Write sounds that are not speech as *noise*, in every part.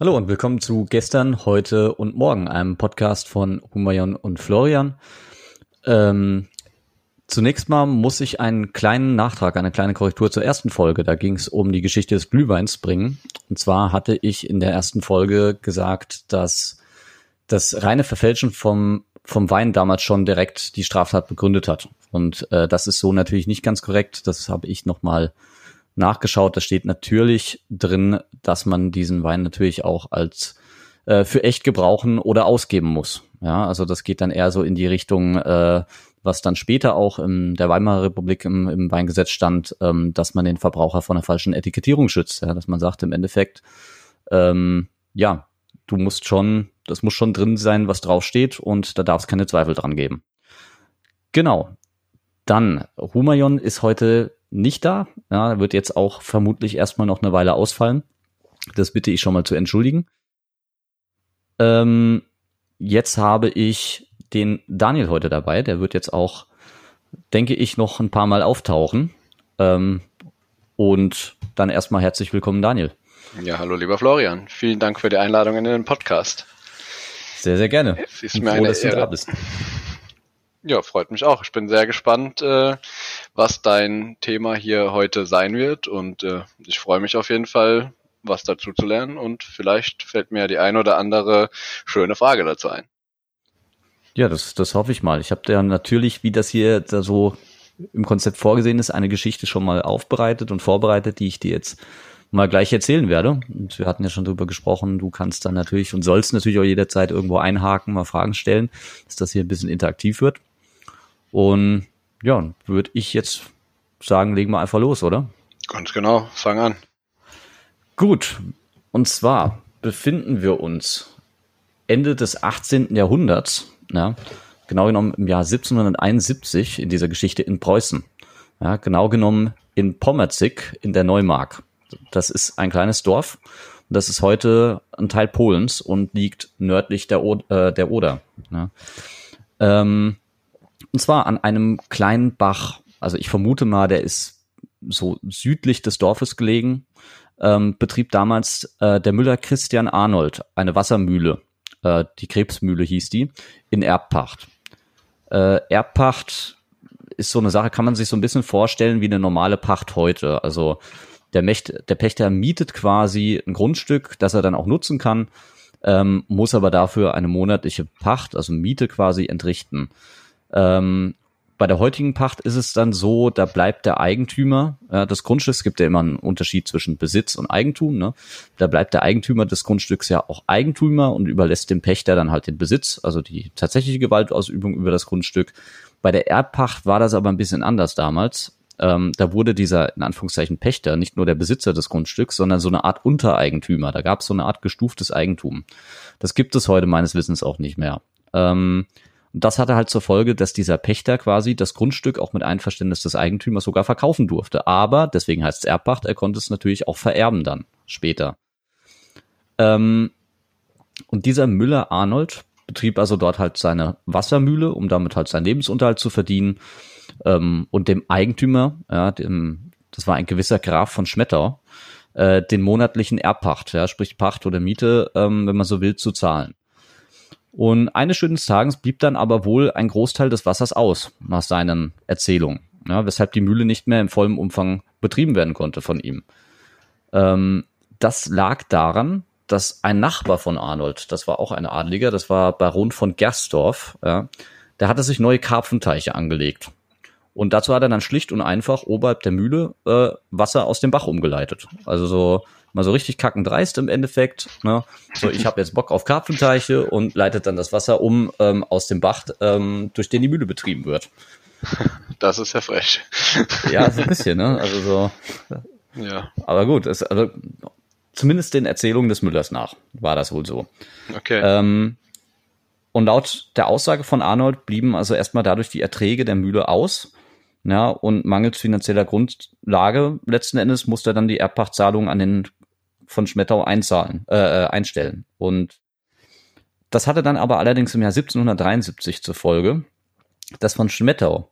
Hallo und willkommen zu gestern, heute und morgen, einem Podcast von Humayon und Florian. Ähm, zunächst mal muss ich einen kleinen Nachtrag, eine kleine Korrektur zur ersten Folge. Da ging es um die Geschichte des Glühweins bringen. Und zwar hatte ich in der ersten Folge gesagt, dass das reine Verfälschen vom, vom Wein damals schon direkt die Straftat begründet hat. Und äh, das ist so natürlich nicht ganz korrekt. Das habe ich nochmal mal nachgeschaut. Da steht natürlich drin, dass man diesen Wein natürlich auch als äh, für echt gebrauchen oder ausgeben muss. Ja, also das geht dann eher so in die Richtung, äh, was dann später auch in der Weimarer Republik im, im Weingesetz stand, ähm, dass man den Verbraucher von einer falschen Etikettierung schützt. Ja, dass man sagt im Endeffekt, ähm, ja, du musst schon, das muss schon drin sein, was draufsteht und da darf es keine Zweifel dran geben. Genau. Dann, Humayon ist heute nicht da. Ja, wird jetzt auch vermutlich erstmal noch eine Weile ausfallen. Das bitte ich schon mal zu entschuldigen. Ähm, jetzt habe ich den Daniel heute dabei. Der wird jetzt auch, denke ich, noch ein paar Mal auftauchen. Ähm, und dann erstmal herzlich willkommen, Daniel. Ja, hallo lieber Florian. Vielen Dank für die Einladung in den Podcast. Sehr, sehr gerne. Es ist mir froh, eine dass Ehre. du da bist. Ja, freut mich auch. Ich bin sehr gespannt, äh, was dein Thema hier heute sein wird und äh, ich freue mich auf jeden Fall, was dazu zu lernen und vielleicht fällt mir die ein oder andere schöne Frage dazu ein. Ja, das, das hoffe ich mal. Ich habe ja natürlich, wie das hier da so im Konzept vorgesehen ist, eine Geschichte schon mal aufbereitet und vorbereitet, die ich dir jetzt mal gleich erzählen werde. Und wir hatten ja schon drüber gesprochen, du kannst dann natürlich und sollst natürlich auch jederzeit irgendwo einhaken, mal Fragen stellen, dass das hier ein bisschen interaktiv wird. Und ja, würde ich jetzt sagen, legen wir einfach los, oder? Ganz genau, fang an. Gut, und zwar befinden wir uns Ende des 18. Jahrhunderts, ja, genau genommen im Jahr 1771 in dieser Geschichte in Preußen. Ja, genau genommen in Pommerzig in der Neumark. Das ist ein kleines Dorf. Das ist heute ein Teil Polens und liegt nördlich der, o äh, der Oder. Ja. Ähm, und zwar an einem kleinen Bach. Also ich vermute mal, der ist so südlich des Dorfes gelegen. Ähm, betrieb damals äh, der Müller Christian Arnold eine Wassermühle. Äh, die Krebsmühle hieß die, in Erbpacht. Äh, Erbpacht ist so eine Sache, kann man sich so ein bisschen vorstellen wie eine normale Pacht heute. Also der, Mächt, der Pächter mietet quasi ein Grundstück, das er dann auch nutzen kann, ähm, muss aber dafür eine monatliche Pacht, also Miete quasi entrichten. Ähm, bei der heutigen Pacht ist es dann so, da bleibt der Eigentümer äh, des Grundstücks, gibt ja immer einen Unterschied zwischen Besitz und Eigentum, ne? Da bleibt der Eigentümer des Grundstücks ja auch Eigentümer und überlässt dem Pächter dann halt den Besitz, also die tatsächliche Gewaltausübung über das Grundstück. Bei der Erbpacht war das aber ein bisschen anders damals. Ähm, da wurde dieser, in Anführungszeichen, Pächter nicht nur der Besitzer des Grundstücks, sondern so eine Art Untereigentümer. Da gab es so eine Art gestuftes Eigentum. Das gibt es heute meines Wissens auch nicht mehr. Ähm, und das hatte halt zur Folge, dass dieser Pächter quasi das Grundstück auch mit Einverständnis des Eigentümers sogar verkaufen durfte. Aber, deswegen heißt es Erbpacht, er konnte es natürlich auch vererben dann später. Ähm, und dieser Müller Arnold betrieb also dort halt seine Wassermühle, um damit halt seinen Lebensunterhalt zu verdienen. Ähm, und dem Eigentümer, ja, dem, das war ein gewisser Graf von Schmettau, äh, den monatlichen Erbpacht, ja, sprich Pacht oder Miete, ähm, wenn man so will, zu zahlen. Und eines schönen Tages blieb dann aber wohl ein Großteil des Wassers aus, nach seinen Erzählungen, ja, weshalb die Mühle nicht mehr im vollen Umfang betrieben werden konnte von ihm. Ähm, das lag daran, dass ein Nachbar von Arnold, das war auch ein Adliger, das war Baron von Gersdorf, ja, der hatte sich neue Karpfenteiche angelegt. Und dazu hat er dann schlicht und einfach oberhalb der Mühle äh, Wasser aus dem Bach umgeleitet. Also so mal so richtig kackendreist im Endeffekt. Ne? So, ich habe jetzt Bock auf Karpfenteiche und leitet dann das Wasser um ähm, aus dem Bach, ähm, durch den die Mühle betrieben wird. Das ist ja frech. Ja, so ein bisschen, ne? Also so. Ja. Aber gut, es, also zumindest den Erzählungen des Müllers nach war das wohl so. Okay. Ähm, und laut der Aussage von Arnold blieben also erstmal dadurch die Erträge der Mühle aus ja, und mangels finanzieller Grundlage letzten Endes musste er dann die Erbpachtzahlung an den von Schmettau einzahlen, äh, äh, einstellen. Und das hatte dann aber allerdings im Jahr 1773 zur Folge, dass von Schmettau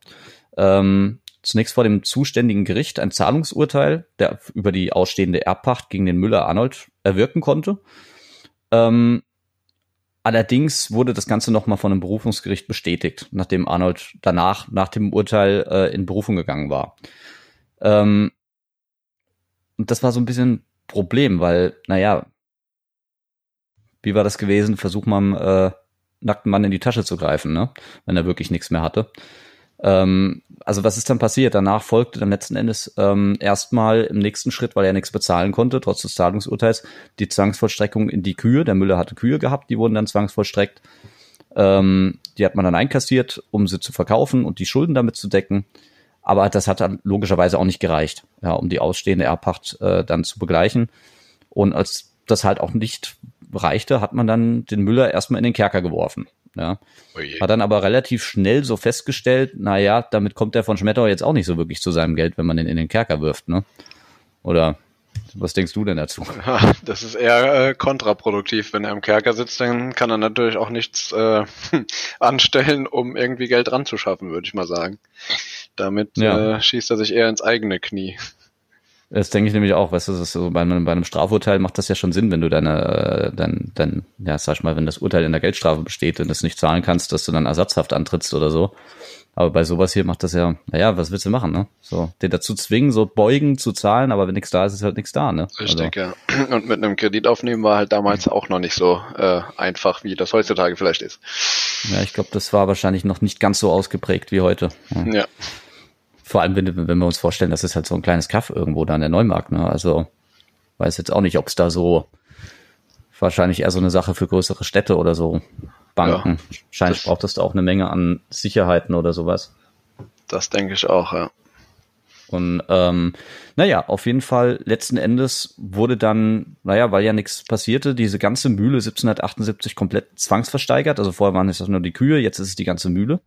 ähm, zunächst vor dem zuständigen Gericht ein Zahlungsurteil der, über die ausstehende Erbpacht gegen den Müller Arnold erwirken konnte. Ähm, allerdings wurde das Ganze nochmal von einem Berufungsgericht bestätigt, nachdem Arnold danach, nach dem Urteil, äh, in Berufung gegangen war. Ähm, und das war so ein bisschen Problem, weil, naja, wie war das gewesen? Versuch mal äh, nackten Mann in die Tasche zu greifen, ne? Wenn er wirklich nichts mehr hatte. Ähm, also was ist dann passiert? Danach folgte dann letzten Endes ähm, erstmal im nächsten Schritt, weil er nichts bezahlen konnte, trotz des Zahlungsurteils, die Zwangsvollstreckung in die Kühe. Der Müller hatte Kühe gehabt, die wurden dann zwangsvollstreckt. Ähm, die hat man dann einkassiert, um sie zu verkaufen und die Schulden damit zu decken. Aber das hat dann logischerweise auch nicht gereicht, ja, um die ausstehende Erbpacht äh, dann zu begleichen. Und als das halt auch nicht reichte, hat man dann den Müller erstmal in den Kerker geworfen. Ja. Oje. Hat dann aber relativ schnell so festgestellt, na ja, damit kommt der von Schmettau jetzt auch nicht so wirklich zu seinem Geld, wenn man den in den Kerker wirft, ne? Oder was denkst du denn dazu? *laughs* Das ist eher äh, kontraproduktiv. Wenn er im Kerker sitzt, dann kann er natürlich auch nichts äh, *laughs* anstellen, um irgendwie Geld ranzuschaffen, würde ich mal sagen. Damit ja. äh, schießt er sich eher ins eigene Knie. Das denke ich nämlich auch, weißt du, das ist so bei, einem, bei einem Strafurteil macht das ja schon Sinn, wenn du deine, äh, dein, dein, ja, sag ich mal, wenn das Urteil in der Geldstrafe besteht und es nicht zahlen kannst, dass du dann ersatzhaft antrittst oder so. Aber bei sowas hier macht das ja, naja, was willst du machen, ne? So, den dazu zwingen, so beugen zu zahlen, aber wenn nichts da ist, ist halt nichts da, ne? Richtig, also. ja. *clears throat* Und mit einem Kredit aufnehmen war halt damals auch noch nicht so äh, einfach, wie das heutzutage vielleicht ist. Ja, ich glaube, das war wahrscheinlich noch nicht ganz so ausgeprägt wie heute. Ja. ja. Vor allem, wenn, wenn wir uns vorstellen, das ist halt so ein kleines Kaff irgendwo da in der Neumarkt. Ne? Also weiß jetzt auch nicht, ob es da so wahrscheinlich eher so eine Sache für größere Städte oder so Banken. Ja, Wahrscheinlich braucht es da auch eine Menge an Sicherheiten oder sowas. Das denke ich auch, ja. Und ähm, naja, auf jeden Fall, letzten Endes wurde dann, naja, weil ja nichts passierte, diese ganze Mühle 1778 komplett zwangsversteigert. Also vorher waren es nur die Kühe, jetzt ist es die ganze Mühle.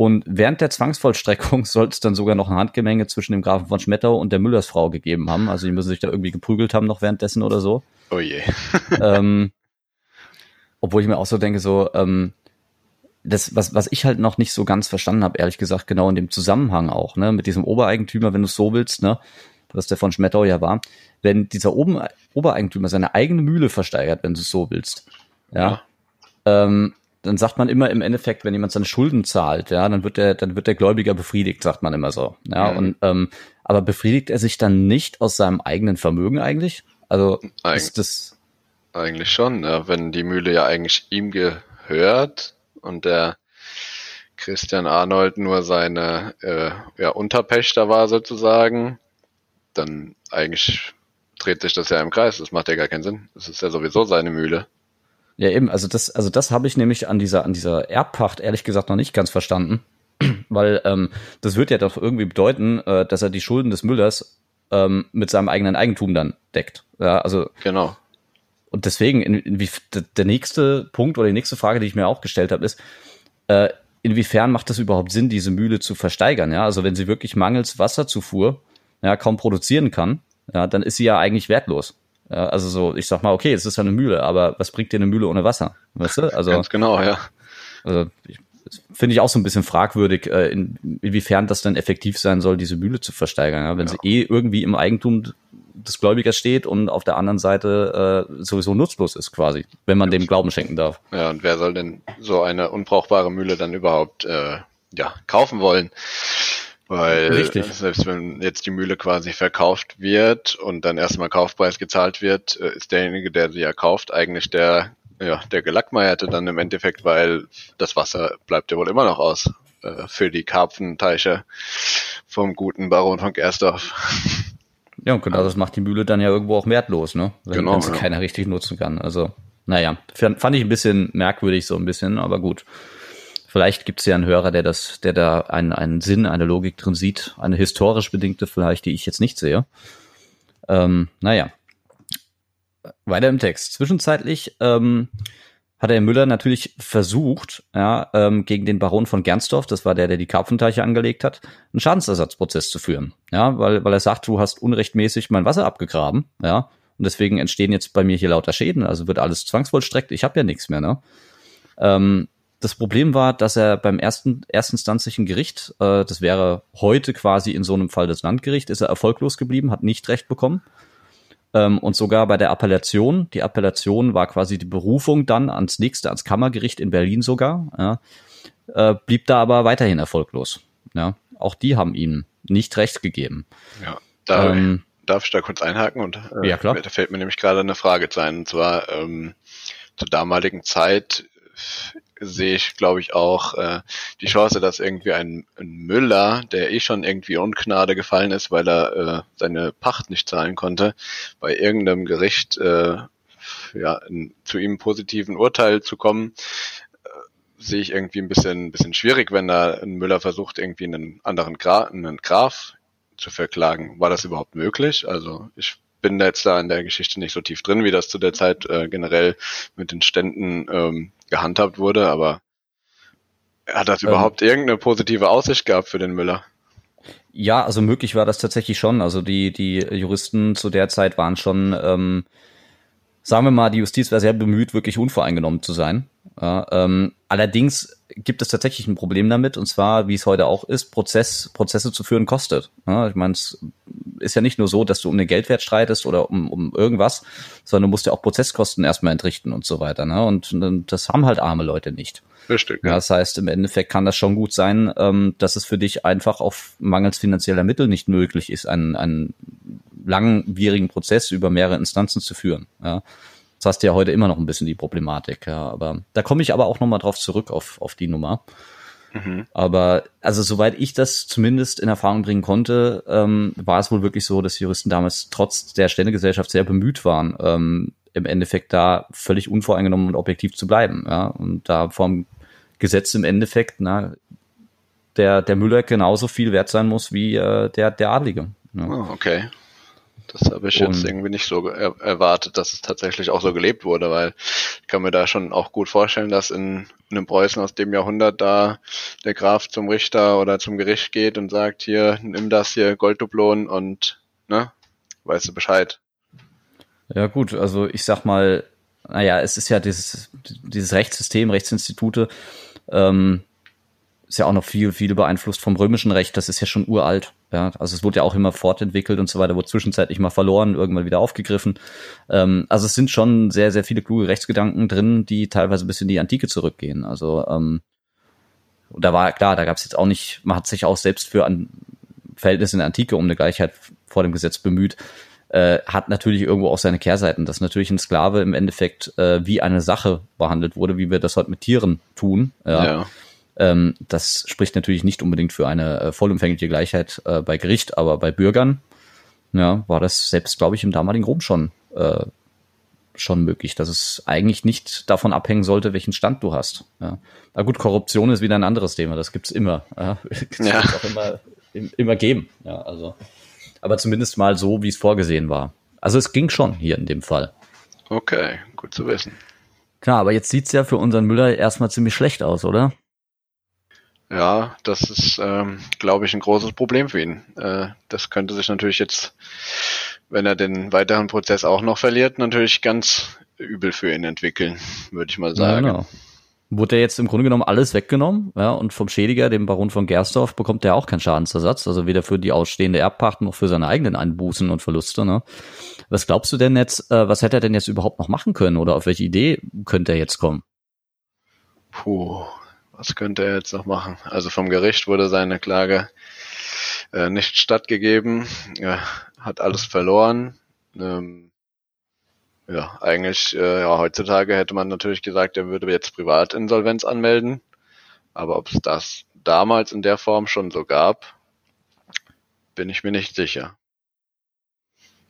Und während der Zwangsvollstreckung *laughs* soll es dann sogar noch ein Handgemenge zwischen dem Grafen von Schmettau und der Müllersfrau gegeben haben. Also die müssen sich da irgendwie geprügelt haben noch währenddessen oder so. Oh je. *laughs* ähm, obwohl ich mir auch so denke, so, ähm, das, was, was ich halt noch nicht so ganz verstanden habe, ehrlich gesagt, genau in dem Zusammenhang auch, ne, mit diesem Obereigentümer, wenn du es so willst, ne, was der von Schmettau ja war, wenn dieser Oben, Obereigentümer seine eigene Mühle versteigert, wenn du es so willst, ja, ja. Ähm, dann sagt man immer im Endeffekt, wenn jemand seine Schulden zahlt, ja, dann wird der, dann wird der Gläubiger befriedigt, sagt man immer so. Ja, mhm. und ähm, aber befriedigt er sich dann nicht aus seinem eigenen Vermögen eigentlich? Also Eig ist das eigentlich schon, ja, wenn die Mühle ja eigentlich ihm gehört und der Christian Arnold nur seine äh, ja, Unterpächter war sozusagen, dann eigentlich dreht sich das ja im Kreis. Das macht ja gar keinen Sinn. Das ist ja sowieso seine Mühle. Ja, eben, also das, also das habe ich nämlich an dieser, an dieser Erbpacht ehrlich gesagt noch nicht ganz verstanden. *clears throat* Weil ähm, das wird ja doch irgendwie bedeuten, äh, dass er die Schulden des Müllers ähm, mit seinem eigenen Eigentum dann deckt. Ja, also genau. Und deswegen, in, in, der nächste Punkt oder die nächste Frage, die ich mir auch gestellt habe, ist, äh, inwiefern macht es überhaupt Sinn, diese Mühle zu versteigern? Ja, also wenn sie wirklich mangels Wasserzufuhr ja, kaum produzieren kann, ja, dann ist sie ja eigentlich wertlos. Ja, also so, ich sag mal, okay, es ist ja eine Mühle, aber was bringt dir eine Mühle ohne Wasser? Weißt du? Also, Ganz genau, ja. Also finde ich auch so ein bisschen fragwürdig, äh, in, inwiefern das dann effektiv sein soll, diese Mühle zu versteigern. Ja? Wenn ja. sie eh irgendwie im Eigentum des Gläubigers steht und auf der anderen Seite äh, sowieso nutzlos ist quasi, wenn man dem Glauben schenken darf. Ja, und wer soll denn so eine unbrauchbare Mühle dann überhaupt äh, ja, kaufen wollen? Weil Richtig. selbst wenn jetzt die Mühle quasi verkauft wird und dann erstmal Kaufpreis gezahlt wird, äh, ist derjenige, der sie ja kauft, eigentlich der, ja, der Gelackmeierte dann im Endeffekt, weil das Wasser bleibt ja wohl immer noch aus äh, für die Karpfenteiche vom guten Baron von Gersdorf. Ja, und genau das macht die Mühle dann ja irgendwo auch wertlos, ne? Wenn, genau, wenn sie ja. keiner richtig nutzen kann. Also, naja, fand ich ein bisschen merkwürdig so ein bisschen, aber gut. Vielleicht gibt es ja einen Hörer, der das, der da einen, einen Sinn, eine Logik drin sieht, eine historisch bedingte vielleicht, die ich jetzt nicht sehe. Ähm, naja. Weiter im Text. Zwischenzeitlich ähm, hat Herr Müller natürlich versucht, ja, ähm, gegen den Baron von Gernsdorf, das war der, der die Karpfenteiche angelegt hat, einen Schadensersatzprozess zu führen. Ja, weil, weil er sagt, du hast unrechtmäßig mein Wasser abgegraben, ja, und deswegen entstehen jetzt bei mir hier lauter Schäden, also wird alles zwangsvollstreckt, ich habe ja nichts mehr, ne? Ähm, das Problem war, dass er beim ersten erstinstanzlichen Gericht, äh, das wäre heute quasi in so einem Fall das Landgericht, ist er erfolglos geblieben, hat nicht recht bekommen. ähm, und sogar bei der Appellation. Die Appellation war quasi die Berufung dann ans nächste, ans Kammergericht in Berlin sogar. Ja, äh, blieb da aber weiterhin erfolglos. Ja, auch die haben ihm nicht recht gegeben. Ja, da, ähm, darf ich da kurz einhaken? Und äh, ja, klar. da fällt mir nämlich gerade eine Frage zu ein. Und zwar ähm, zur damaligen Zeit sehe ich, glaube ich, auch äh, die Chance, dass irgendwie ein, ein Müller, der eh schon irgendwie Ungnade gefallen ist, weil er äh, seine Pacht nicht zahlen konnte, bei irgendeinem Gericht äh, ja, in, zu ihm positiven Urteil zu kommen, äh, sehe ich irgendwie ein bisschen, ein bisschen schwierig, wenn da ein Müller versucht, irgendwie einen anderen Gra einen Graf zu verklagen. War das überhaupt möglich? Also ich bin jetzt da in der Geschichte nicht so tief drin, wie das zu der Zeit äh, generell mit den Ständen ähm, gehandhabt wurde, aber hat das ähm, überhaupt irgendeine positive Aussicht gehabt für den Müller? Ja, also möglich war das tatsächlich schon. Also die, die Juristen zu der Zeit waren schon, ähm, sagen wir mal, die Justiz war sehr bemüht, wirklich unvoreingenommen zu sein. Ja, ähm, allerdings gibt es tatsächlich ein Problem damit, und zwar, wie es heute auch ist, Prozess, Prozesse zu führen kostet. Ja, ich meine, es ist ja nicht nur so, dass du um den Geldwert streitest oder um, um irgendwas, sondern du musst ja auch Prozesskosten erstmal entrichten und so weiter. Ne? Und, und das haben halt arme Leute nicht. Richtig. Ja, das heißt, im Endeffekt kann das schon gut sein, ähm, dass es für dich einfach auf mangels finanzieller Mittel nicht möglich ist, einen, einen langwierigen Prozess über mehrere Instanzen zu führen. Ja. Das hast du ja heute immer noch ein bisschen die Problematik, ja. Aber da komme ich aber auch nochmal drauf zurück auf, auf die Nummer. Mhm. Aber also soweit ich das zumindest in Erfahrung bringen konnte, ähm, war es wohl wirklich so, dass Juristen damals trotz der Ständegesellschaft sehr bemüht waren, ähm, im Endeffekt da völlig unvoreingenommen und objektiv zu bleiben. Ja? Und da vom Gesetz im Endeffekt, na, der, der Müller genauso viel wert sein muss wie äh, der, der Adlige. Ja. Oh, okay. Das habe ich jetzt irgendwie nicht so er erwartet, dass es tatsächlich auch so gelebt wurde, weil ich kann mir da schon auch gut vorstellen, dass in, in einem Preußen aus dem Jahrhundert da der Graf zum Richter oder zum Gericht geht und sagt, hier, nimm das hier, Golddublonen und, ne, weißt du Bescheid. Ja gut, also ich sag mal, naja, es ist ja dieses, dieses Rechtssystem, Rechtsinstitute, ähm, ist ja auch noch viel, viel beeinflusst vom römischen Recht. Das ist ja schon uralt. Ja, also es wurde ja auch immer fortentwickelt und so weiter, wurde zwischenzeitlich mal verloren, irgendwann wieder aufgegriffen. Ähm, also es sind schon sehr, sehr viele kluge Rechtsgedanken drin, die teilweise bis in die Antike zurückgehen. Also ähm, da war klar, da gab es jetzt auch nicht, man hat sich auch selbst für ein Verhältnis in der Antike um eine Gleichheit vor dem Gesetz bemüht, äh, hat natürlich irgendwo auch seine Kehrseiten, dass natürlich ein Sklave im Endeffekt äh, wie eine Sache behandelt wurde, wie wir das heute mit Tieren tun. Ja. ja ähm, das spricht natürlich nicht unbedingt für eine äh, vollumfängliche Gleichheit äh, bei Gericht, aber bei Bürgern ja, war das selbst, glaube ich, im damaligen Rom schon, äh, schon möglich, dass es eigentlich nicht davon abhängen sollte, welchen Stand du hast. Ja. Na gut, Korruption ist wieder ein anderes Thema, das gibt's immer. Ja. *laughs* Das ja. auch immer, immer geben. Ja, also. Aber zumindest mal so, wie es vorgesehen war. Also es ging schon hier in dem Fall. Okay, gut zu wissen. Klar, aber jetzt sieht's ja für unseren Müller erstmal ziemlich schlecht aus, oder? Ja, das ist, ähm, glaube ich, ein großes Problem für ihn. Äh, das könnte sich natürlich jetzt, wenn er den weiteren Prozess auch noch verliert, natürlich ganz übel für ihn entwickeln, würde ich mal sagen. Ja, genau. Wurde jetzt im Grunde genommen alles weggenommen, ja, und vom Schädiger, dem Baron von Gersdorf, bekommt er auch keinen Schadensersatz, also weder für die ausstehende Erbpacht noch für seine eigenen Einbußen und Verluste. Ne? Was glaubst du denn jetzt, äh, was hätte er denn jetzt überhaupt noch machen können oder auf welche Idee könnte er jetzt kommen? Puh, was könnte er jetzt noch machen? Also vom Gericht wurde seine Klage äh, nicht stattgegeben. Er hat alles verloren. Ähm, ja, eigentlich, äh, ja, heutzutage hätte man natürlich gesagt, er würde jetzt Privatinsolvenz anmelden. Aber ob es das damals in der Form schon so gab, bin ich mir nicht sicher.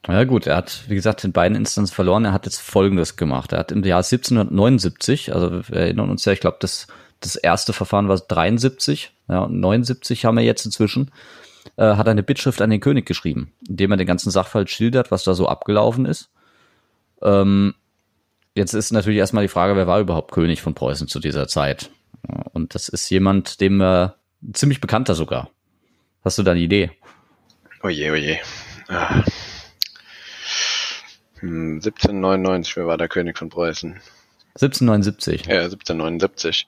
Ja gut, er hat, wie gesagt, in beiden Instanzen verloren. Er hat jetzt Folgendes gemacht. Er hat im Jahr 1779, also wir erinnern uns ja, ich glaube, das das erste Verfahren war 73, ja, 79 haben wir jetzt inzwischen, äh, hat eine Bittschrift an den König geschrieben, indem er den ganzen Sachverhalt schildert, was da so abgelaufen ist. Ähm, jetzt ist natürlich erstmal die Frage, wer war überhaupt König von Preußen zu dieser Zeit? Und das ist jemand, dem äh, ziemlich bekannter sogar. Hast du da eine Idee? Oje, oje. Ah. Hm, 1799, wer war der König von Preußen? 1779. Ja, 1779.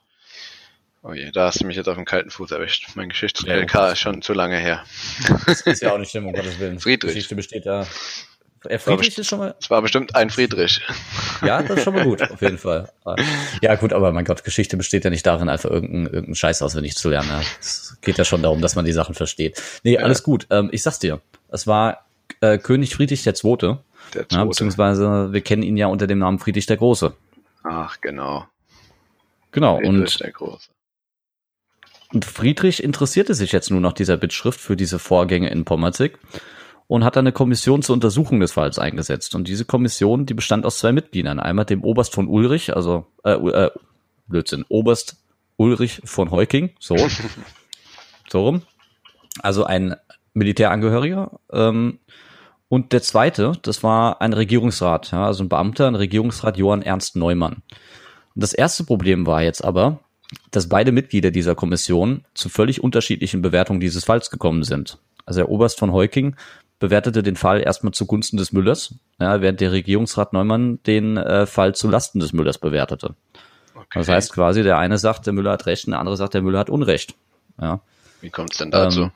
Oh je, da hast du mich jetzt auf dem kalten Fuß erwischt. Mein Geschichts-LK ist schon zu lange her. Das ist ja auch nicht schlimm, um Gottes Willen. Friedrich. Geschichte besteht ja Er Friedrich ist schon mal. Es war bestimmt ein Friedrich. Ja, das ist schon mal gut, auf jeden Fall. Ja, gut, aber mein Gott, Geschichte besteht ja nicht darin, einfach irgendeinen irgendein Scheiß auswendig zu lernen. Es geht ja schon darum, dass man die Sachen versteht. Nee, alles ja. gut. Ähm, ich sag's dir. Es war äh, König Friedrich der Zweite. Der Zweite. Ja, beziehungsweise wir kennen ihn ja unter dem Namen Friedrich der Große. Ach, genau. Genau. Friedrich und der Große. Und Friedrich interessierte sich jetzt nur nach dieser Bittschrift für diese Vorgänge in Pommerzig und hat eine Kommission zur Untersuchung des Falls eingesetzt. Und diese Kommission, die bestand aus zwei Mitgliedern. Einmal dem Oberst von Ulrich, also äh, äh, Blödsinn, Oberst Ulrich von Heuking, so, *laughs* so rum. Also ein Militärangehöriger. Ähm, und der zweite, das war ein Regierungsrat, ja, also ein Beamter, ein Regierungsrat Johann Ernst Neumann. Und das erste Problem war jetzt aber, dass beide Mitglieder dieser Kommission zu völlig unterschiedlichen Bewertungen dieses Falls gekommen sind. Also der Oberst von Heuking bewertete den Fall erstmal zugunsten des Müllers, ja, während der Regierungsrat Neumann den äh, Fall zu Lasten des Müllers bewertete. Okay. Das heißt quasi, der eine sagt, der Müller hat Recht, der andere sagt, der Müller hat Unrecht. Ja. Wie kommt es denn dazu? Ähm,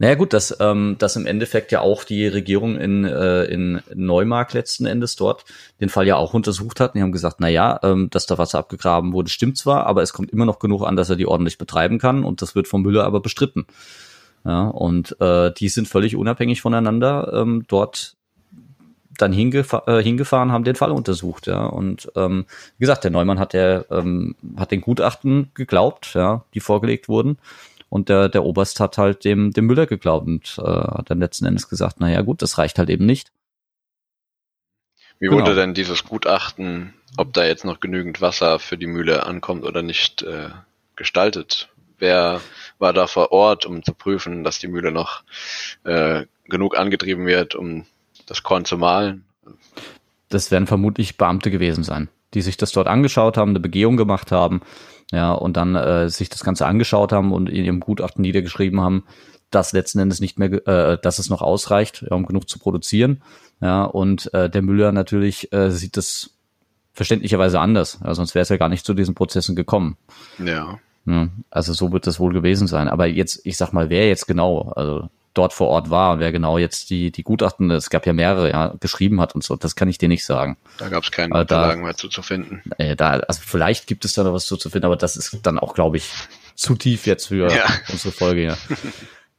naja gut, dass, ähm, dass im Endeffekt ja auch die Regierung in, äh, in Neumark letzten Endes dort den Fall ja auch untersucht hat. Und die haben gesagt, na ja, ähm, dass da Wasser abgegraben wurde, stimmt zwar, aber es kommt immer noch genug an, dass er die ordentlich betreiben kann und das wird vom Müller aber bestritten. Ja, und äh, die sind völlig unabhängig voneinander ähm, dort dann hingefa äh, hingefahren, haben den Fall untersucht, ja. Und ähm, wie gesagt, der Neumann hat der ähm, hat den Gutachten geglaubt, ja, die vorgelegt wurden. Und der, der Oberst hat halt dem, dem Müller geglaubt und äh, hat dann letzten Endes gesagt, na ja, gut, das reicht halt eben nicht. Wie genau. wurde denn dieses Gutachten, ob da jetzt noch genügend Wasser für die Mühle ankommt oder nicht, äh, gestaltet? Wer war da vor Ort, um zu prüfen, dass die Mühle noch äh, genug angetrieben wird, um das Korn zu mahlen? Das werden vermutlich Beamte gewesen sein, die sich das dort angeschaut haben, eine Begehung gemacht haben ja, und dann äh, sich das Ganze angeschaut haben und in ihrem Gutachten niedergeschrieben haben, dass letzten Endes nicht mehr, äh, dass es noch ausreicht, ja, um genug zu produzieren. Ja, und äh, der Müller natürlich äh, sieht das verständlicherweise anders, ja, sonst wäre es ja gar nicht zu diesen Prozessen gekommen. Ja. ja. Also so wird das wohl gewesen sein. Aber jetzt, ich sag mal, wer jetzt genau, also dort vor Ort war, wer genau jetzt die, die Gutachten, es gab ja mehrere, ja, geschrieben hat und so, das kann ich dir nicht sagen. Da gab es keine Unterlagen mehr zu, zu finden. Äh, da, also vielleicht gibt es da noch was zu, zu finden, aber das ist dann auch, glaube ich, zu tief jetzt für ja. *laughs* unsere Folge ja.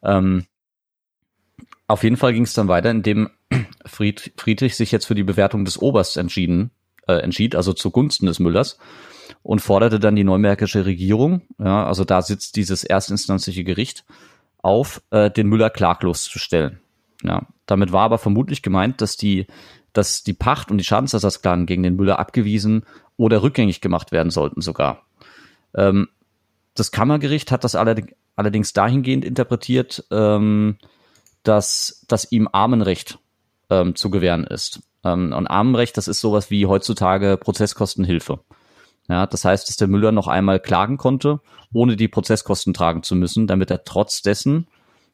ähm, auf jeden Fall ging es dann weiter, indem *clears throat* Fried, Friedrich sich jetzt für die Bewertung des Obersts entschieden, äh, entschied, also zugunsten des Müllers und forderte dann die neumärkische Regierung, ja, also da sitzt dieses erstinstanzliche Gericht, auf, äh, den Müller klaglos zu stellen. Ja, damit war aber vermutlich gemeint, dass die, dass die Pacht und die Schadensersatzklagen gegen den Müller abgewiesen oder rückgängig gemacht werden sollten sogar. Ähm, das Kammergericht hat das allerdings dahingehend interpretiert, ähm, dass, dass ihm Armenrecht ähm, zu gewähren ist. Ähm, und Armenrecht, das ist sowas wie heutzutage Prozesskostenhilfe. Ja, das heißt, dass der Müller noch einmal klagen konnte, ohne die Prozesskosten tragen zu müssen, damit er trotz dessen,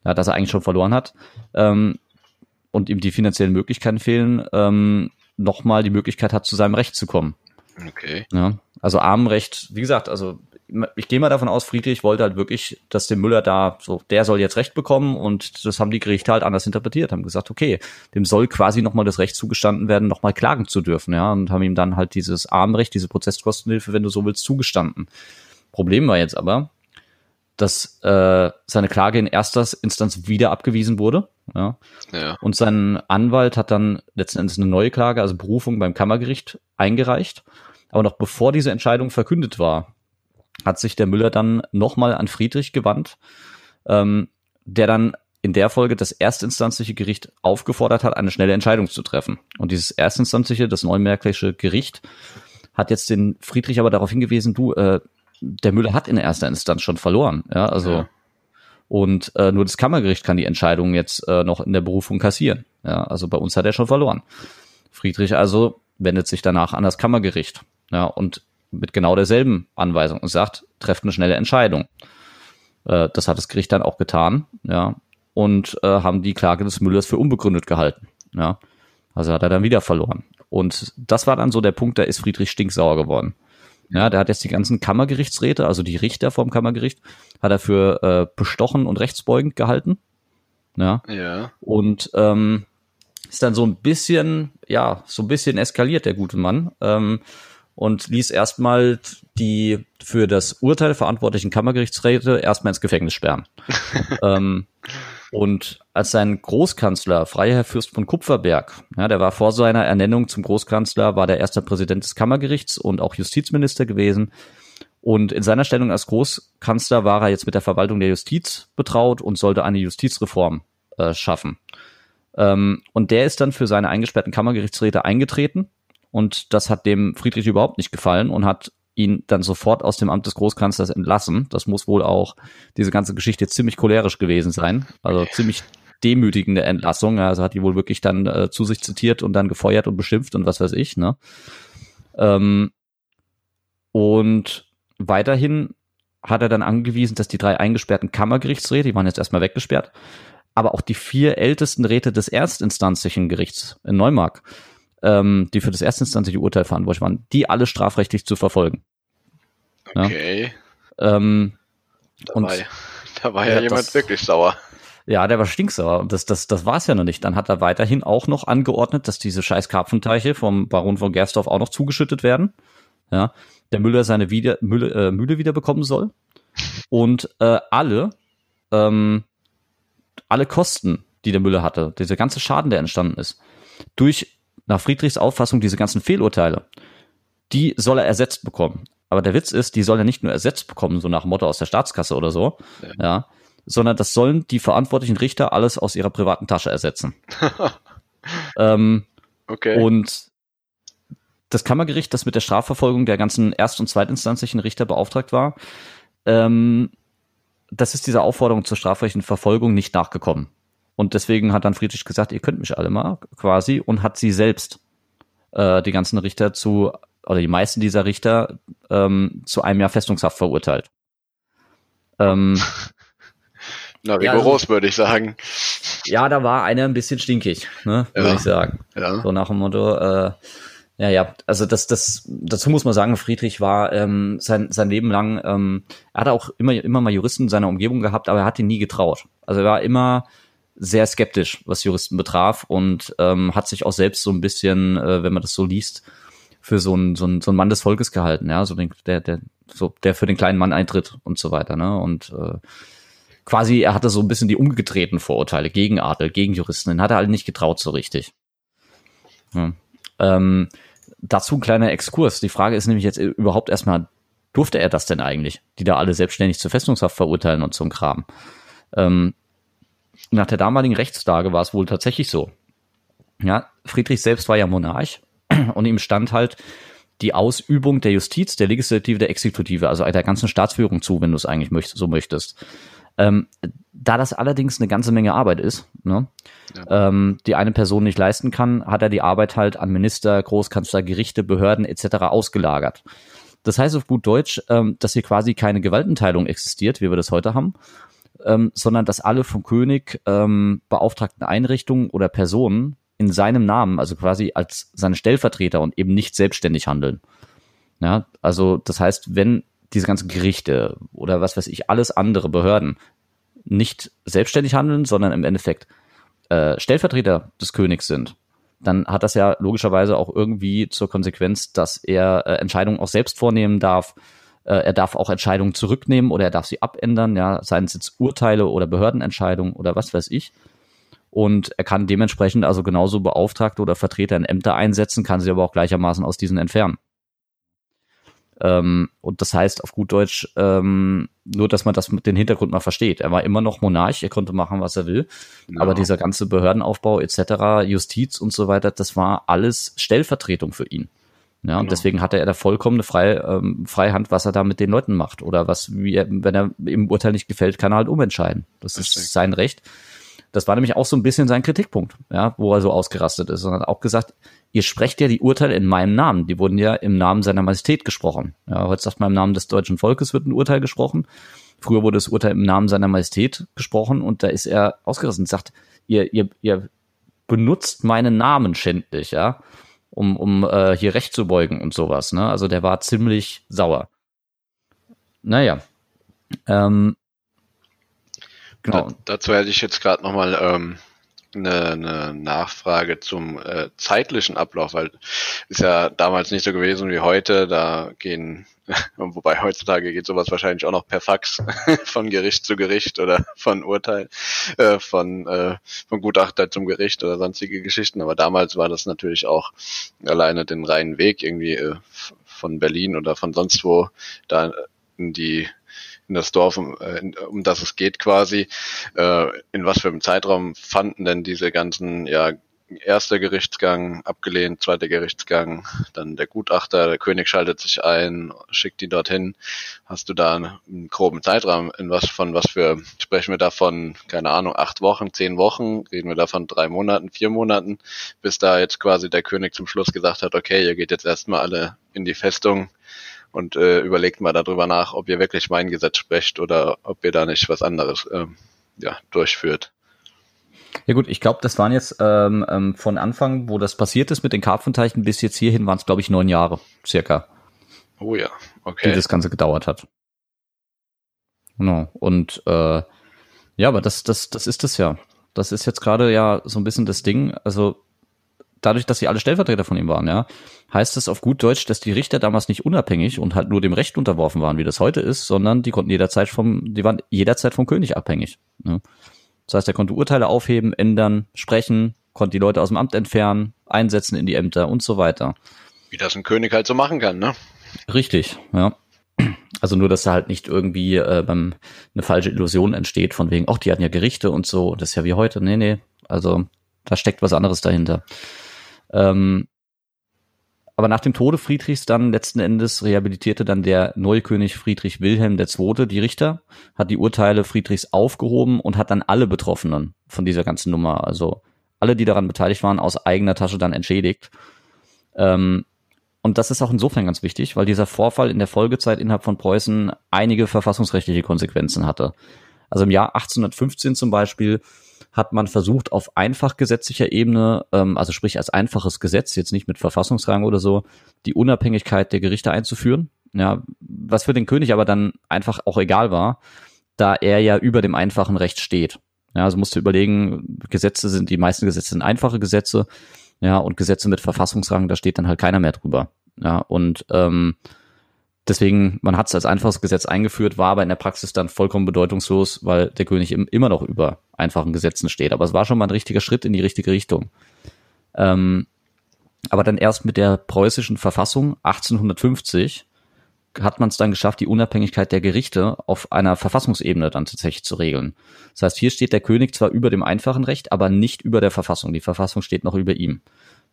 ja, dass er eigentlich schon verloren hat, ähm, und ihm die finanziellen Möglichkeiten fehlen, ähm, nochmal die Möglichkeit hat, zu seinem Recht zu kommen. Okay. Ja, also Armenrecht, wie gesagt, also ich gehe mal davon aus, Friedrich wollte halt wirklich, dass dem Müller da so, der soll jetzt Recht bekommen und das haben die Gerichte halt anders interpretiert, haben gesagt, okay, dem soll quasi nochmal das Recht zugestanden werden, nochmal klagen zu dürfen, ja, und haben ihm dann halt dieses Armrecht, diese Prozesskostenhilfe, wenn du so willst, zugestanden. Problem war jetzt aber, dass äh, seine Klage in erster Instanz wieder abgewiesen wurde. Ja. ja. Und sein Anwalt hat dann letzten Endes eine neue Klage, also Berufung beim Kammergericht, eingereicht. Aber noch bevor diese Entscheidung verkündet war, hat sich der Müller dann nochmal an Friedrich gewandt, ähm, der dann in der Folge das erstinstanzliche Gericht aufgefordert hat, eine schnelle Entscheidung zu treffen. Und dieses erstinstanzliche, das neumärkische Gericht, hat jetzt den Friedrich aber darauf hingewiesen, du, äh, der Müller hat in erster Instanz schon verloren. Ja, also ja. und äh, nur das Kammergericht kann die Entscheidung jetzt äh, noch in der Berufung kassieren. Ja, also bei uns hat er schon verloren. Friedrich also wendet sich danach an das Kammergericht. Ja, und mit genau derselben Anweisung und sagt, trefft eine schnelle Entscheidung. Äh, das hat das Gericht dann auch getan, ja, und äh, haben die Klage des Müllers für unbegründet gehalten, ja. Also hat er dann wieder verloren. Und das war dann so der Punkt, da ist Friedrich stinksauer geworden. Ja, der hat jetzt die ganzen Kammergerichtsräte, also die Richter vom Kammergericht, hat er für äh, bestochen und rechtsbeugend gehalten. Ja. ja. Und ähm, ist dann so ein bisschen, ja, so ein bisschen eskaliert, der gute Mann. Ähm, und ließ erstmal die für das Urteil verantwortlichen Kammergerichtsräte erstmal ins Gefängnis sperren. *laughs* ähm, und als sein Großkanzler, Freiherr Fürst von Kupferberg, ja, der war vor seiner Ernennung zum Großkanzler, war der erste Präsident des Kammergerichts und auch Justizminister gewesen. Und in seiner Stellung als Großkanzler war er jetzt mit der Verwaltung der Justiz betraut und sollte eine Justizreform äh, schaffen. Ähm, und der ist dann für seine eingesperrten Kammergerichtsräte eingetreten. Und das hat dem Friedrich überhaupt nicht gefallen und hat ihn dann sofort aus dem Amt des Großkanzlers entlassen. Das muss wohl auch diese ganze Geschichte ziemlich cholerisch gewesen sein. Also ziemlich demütigende Entlassung. Also hat die wohl wirklich dann äh, zu sich zitiert und dann gefeuert und beschimpft und was weiß ich. Ne? Ähm, und weiterhin hat er dann angewiesen, dass die drei eingesperrten Kammergerichtsräte, die waren jetzt erstmal weggesperrt, aber auch die vier ältesten Räte des erstinstanzlichen Gerichts in Neumark, ähm, die für das erstinstanzliche Urteil verantwortlich waren, die alle strafrechtlich zu verfolgen. Okay. Ja? Ähm, da, und, war, *laughs* da war ja, ja jemand das, wirklich sauer. Ja, der war stinksauer. Und das, das, das war es ja noch nicht. Dann hat er weiterhin auch noch angeordnet, dass diese scheiß Karpfenteiche vom Baron von Gersdorf auch noch zugeschüttet werden. Ja, der Müller seine wieder, Mühle, äh, Mühle wieder bekommen soll. Und äh, alle, ähm, alle Kosten, die der Müller hatte, dieser ganze Schaden, der entstanden ist, durch nach Friedrichs Auffassung diese ganzen Fehlurteile, die soll er ersetzt bekommen. Aber der Witz ist, die soll er nicht nur ersetzt bekommen, so nach dem Motto aus der Staatskasse oder so, ja, ja sondern das sollen die verantwortlichen Richter alles aus ihrer privaten Tasche ersetzen. *laughs* ähm, okay. Und das Kammergericht, das mit der Strafverfolgung der ganzen erst- und zweitinstanzlichen Richter beauftragt war, ähm, das ist dieser Aufforderung zur strafrechtlichen Verfolgung nicht nachgekommen. Und deswegen hat dann Friedrich gesagt, ihr könnt mich alle mal quasi und hat sie selbst äh, die ganzen Richter zu, oder die meisten dieser Richter ähm, zu einem Jahr Festungshaft verurteilt. Ähm, *laughs* Na, rigoros, ja, also, würde ich sagen. Ja, da war einer ein bisschen stinkig, ne, würde ja. ich sagen. Ja. So nach dem Motto, äh, ja, ja, also das, das, dazu muss man sagen, Friedrich war ähm, sein, sein Leben lang, ähm, er hatte auch immer, immer mal Juristen in seiner Umgebung gehabt, aber er hat ihn nie getraut. Also er war immer sehr skeptisch, was Juristen betraf und ähm, hat sich auch selbst so ein bisschen, äh, wenn man das so liest, für so ein, so so ein Mann des Volkes gehalten, ja, so den, der, der, so, der für den kleinen Mann eintritt und so weiter, ne? Und äh, quasi, er hatte so ein bisschen die umgedrehten Vorurteile gegen Adel, gegen Juristen, den hat er halt nicht getraut so richtig. Ja. Ähm, dazu ein kleiner Exkurs. Die Frage ist nämlich jetzt überhaupt erstmal, durfte er das denn eigentlich? Die da alle selbstständig zur Festungshaft verurteilen und zum Kram. Ähm, nach der damaligen Rechtslage war es wohl tatsächlich so. Ja, Friedrich selbst war ja Monarch *clears throat* und ihm stand halt die Ausübung der Justiz, der Legislative, der Exekutive, also der ganzen Staatsführung zu, wenn du es eigentlich möchtest, so möchtest. Ähm, da das allerdings eine ganze Menge Arbeit ist, ne, ja. ähm, die eine Person nicht leisten kann, hat er die Arbeit halt an Minister, Großkanzler, Gerichte, Behörden etc. ausgelagert. Das heißt auf gut Deutsch, ähm, dass hier quasi keine Gewaltenteilung existiert, wie wir das heute haben, ähm, sondern dass alle vom König ähm, beauftragten Einrichtungen oder Personen in seinem Namen, also quasi als seine Stellvertreter und eben nicht selbstständig handeln. Ja, also das heißt, wenn diese ganzen Gerichte oder was weiß ich, alles andere Behörden nicht selbstständig handeln, sondern im Endeffekt äh, Stellvertreter des Königs sind, dann hat das ja logischerweise auch irgendwie zur Konsequenz, dass er äh, Entscheidungen auch selbst vornehmen darf. Äh, er darf auch Entscheidungen zurücknehmen oder er darf sie abändern, ja, seien es jetzt Urteile oder Behördenentscheidungen oder was weiß ich. Und er kann dementsprechend also genauso Beauftragte oder Vertreter in Ämter einsetzen, kann sie aber auch gleichermaßen aus diesen entfernen. Ähm, und das heißt auf gut Deutsch, ähm, nur dass man das mit dem Hintergrund mal versteht. Er war immer noch Monarch, er konnte machen, was er will. Ja. Aber dieser ganze Behördenaufbau etc., Justiz und so weiter, das war alles Stellvertretung für ihn. Ja, genau. und deswegen hatte er da vollkommene Frei, ähm, Freihand, was er da mit den Leuten macht. Oder was, wie er, wenn er im Urteil nicht gefällt, kann er halt umentscheiden. Das, das ist sein Recht. Das war nämlich auch so ein bisschen sein Kritikpunkt, ja, wo er so ausgerastet ist. Und hat auch gesagt, ihr sprecht ja die Urteile in meinem Namen. Die wurden ja im Namen seiner Majestät gesprochen. Ja, heute sagt man im Namen des deutschen Volkes wird ein Urteil gesprochen. Früher wurde das Urteil im Namen seiner Majestät gesprochen und da ist er ausgerastet und sagt, ihr, ihr, ihr benutzt meinen Namen schändlich, ja, um, um äh, hier Recht zu beugen und sowas. Ne? Also der war ziemlich sauer. Naja. Ähm, Genau. Da, dazu hätte ich jetzt gerade nochmal ähm, eine, eine Nachfrage zum äh, zeitlichen Ablauf, weil ist ja damals nicht so gewesen wie heute. Da gehen, *laughs* wobei heutzutage geht sowas wahrscheinlich auch noch per Fax *laughs* von Gericht zu Gericht oder von Urteil, äh, von, äh, von Gutachter zum Gericht oder sonstige Geschichten. Aber damals war das natürlich auch alleine den reinen Weg irgendwie äh, von Berlin oder von sonst wo da in die in das Dorf, um, äh, um das es geht quasi. Äh, in was für einem Zeitraum fanden denn diese ganzen, ja, erster Gerichtsgang abgelehnt, zweiter Gerichtsgang, dann der Gutachter, der König schaltet sich ein, schickt die dorthin. Hast du da einen groben Zeitraum? In was von was für, sprechen wir davon, keine Ahnung, acht Wochen, zehn Wochen, reden wir davon drei Monaten, vier Monaten, bis da jetzt quasi der König zum Schluss gesagt hat, okay, ihr geht jetzt erstmal alle in die Festung, und äh, überlegt mal darüber nach, ob ihr wirklich mein Gesetz sprecht oder ob ihr da nicht was anderes ähm, ja, durchführt. Ja gut, ich glaube, das waren jetzt ähm, ähm, von Anfang, wo das passiert ist mit den Karpfenteichen, bis jetzt hierhin waren es, glaube ich, neun Jahre circa. Oh ja, okay. Wie das Ganze gedauert hat. Genau. Und äh, ja, aber das, das, das ist es ja. Das ist jetzt gerade ja so ein bisschen das Ding. Also dadurch, dass sie alle Stellvertreter von ihm waren, ja, heißt es auf gut Deutsch, dass die Richter damals nicht unabhängig und halt nur dem Recht unterworfen waren, wie das heute ist, sondern die konnten jederzeit vom, die waren jederzeit vom König abhängig. Ne? Das heißt, er konnte Urteile aufheben, ändern, sprechen, konnte die Leute aus dem Amt entfernen, einsetzen in die Ämter und so weiter. Wie das ein König halt so machen kann, ne? Richtig, ja. Also nur, dass da halt nicht irgendwie äh, beim eine falsche Illusion entsteht, von wegen, ach, die hatten ja Gerichte und so, das ist ja wie heute. Nee, nee. Also da steckt was anderes dahinter. Ähm, aber nach dem Tode Friedrichs dann letzten Endes rehabilitierte dann der Neukönig Friedrich Wilhelm II. die Richter, hat die Urteile Friedrichs aufgehoben und hat dann alle Betroffenen von dieser ganzen Nummer, also alle, die daran beteiligt waren, aus eigener Tasche dann entschädigt. Ähm, und das ist auch insofern ganz wichtig, weil dieser Vorfall in der Folgezeit innerhalb von Preußen einige verfassungsrechtliche Konsequenzen hatte. Also im Jahr 1815 zum Beispiel hat man versucht, auf einfach gesetzlicher Ebene, ähm, also sprich als einfaches Gesetz, jetzt nicht mit Verfassungsrang oder so, die Unabhängigkeit der Gerichte einzuführen. Ja, was für den König aber dann einfach auch egal war, da er ja über dem einfachen Recht steht. Ja, also musst du überlegen, Gesetze sind, die meisten Gesetze sind einfache Gesetze, ja, und Gesetze mit Verfassungsrang, da steht dann halt keiner mehr drüber. Ja, und ähm, Deswegen, man hat es als einfaches Gesetz eingeführt, war aber in der Praxis dann vollkommen bedeutungslos, weil der König immer noch über einfachen Gesetzen steht. Aber es war schon mal ein richtiger Schritt in die richtige Richtung. Ähm, aber dann erst mit der preußischen Verfassung 1850 hat man es dann geschafft, die Unabhängigkeit der Gerichte auf einer Verfassungsebene dann tatsächlich zu regeln. Das heißt, hier steht der König zwar über dem einfachen Recht, aber nicht über der Verfassung. Die Verfassung steht noch über ihm.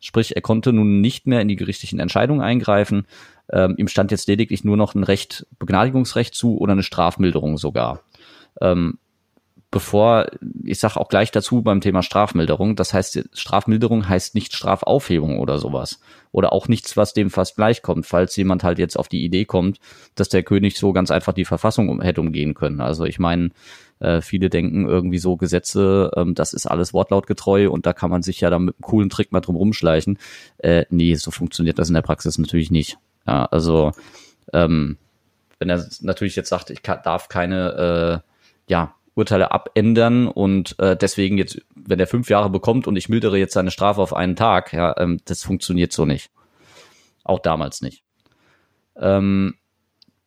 Sprich, er konnte nun nicht mehr in die gerichtlichen Entscheidungen eingreifen. Ähm, ihm stand jetzt lediglich nur noch ein Recht, Begnadigungsrecht zu oder eine Strafmilderung sogar. Ähm, bevor, ich sage auch gleich dazu beim Thema Strafmilderung, das heißt, Strafmilderung heißt nicht Strafaufhebung oder sowas. Oder auch nichts, was dem fast gleich kommt, falls jemand halt jetzt auf die Idee kommt, dass der König so ganz einfach die Verfassung um, hätte umgehen können. Also ich meine, äh, viele denken irgendwie so Gesetze, ähm, das ist alles wortlautgetreu und da kann man sich ja dann mit einem coolen Trick mal drum rumschleichen. Äh, nee, so funktioniert das in der Praxis natürlich nicht. Ja, also ähm, wenn er natürlich jetzt sagt, ich kann, darf keine äh, ja, Urteile abändern und äh, deswegen jetzt, wenn er fünf Jahre bekommt und ich mildere jetzt seine Strafe auf einen Tag, ja, ähm, das funktioniert so nicht. Auch damals nicht. Ähm,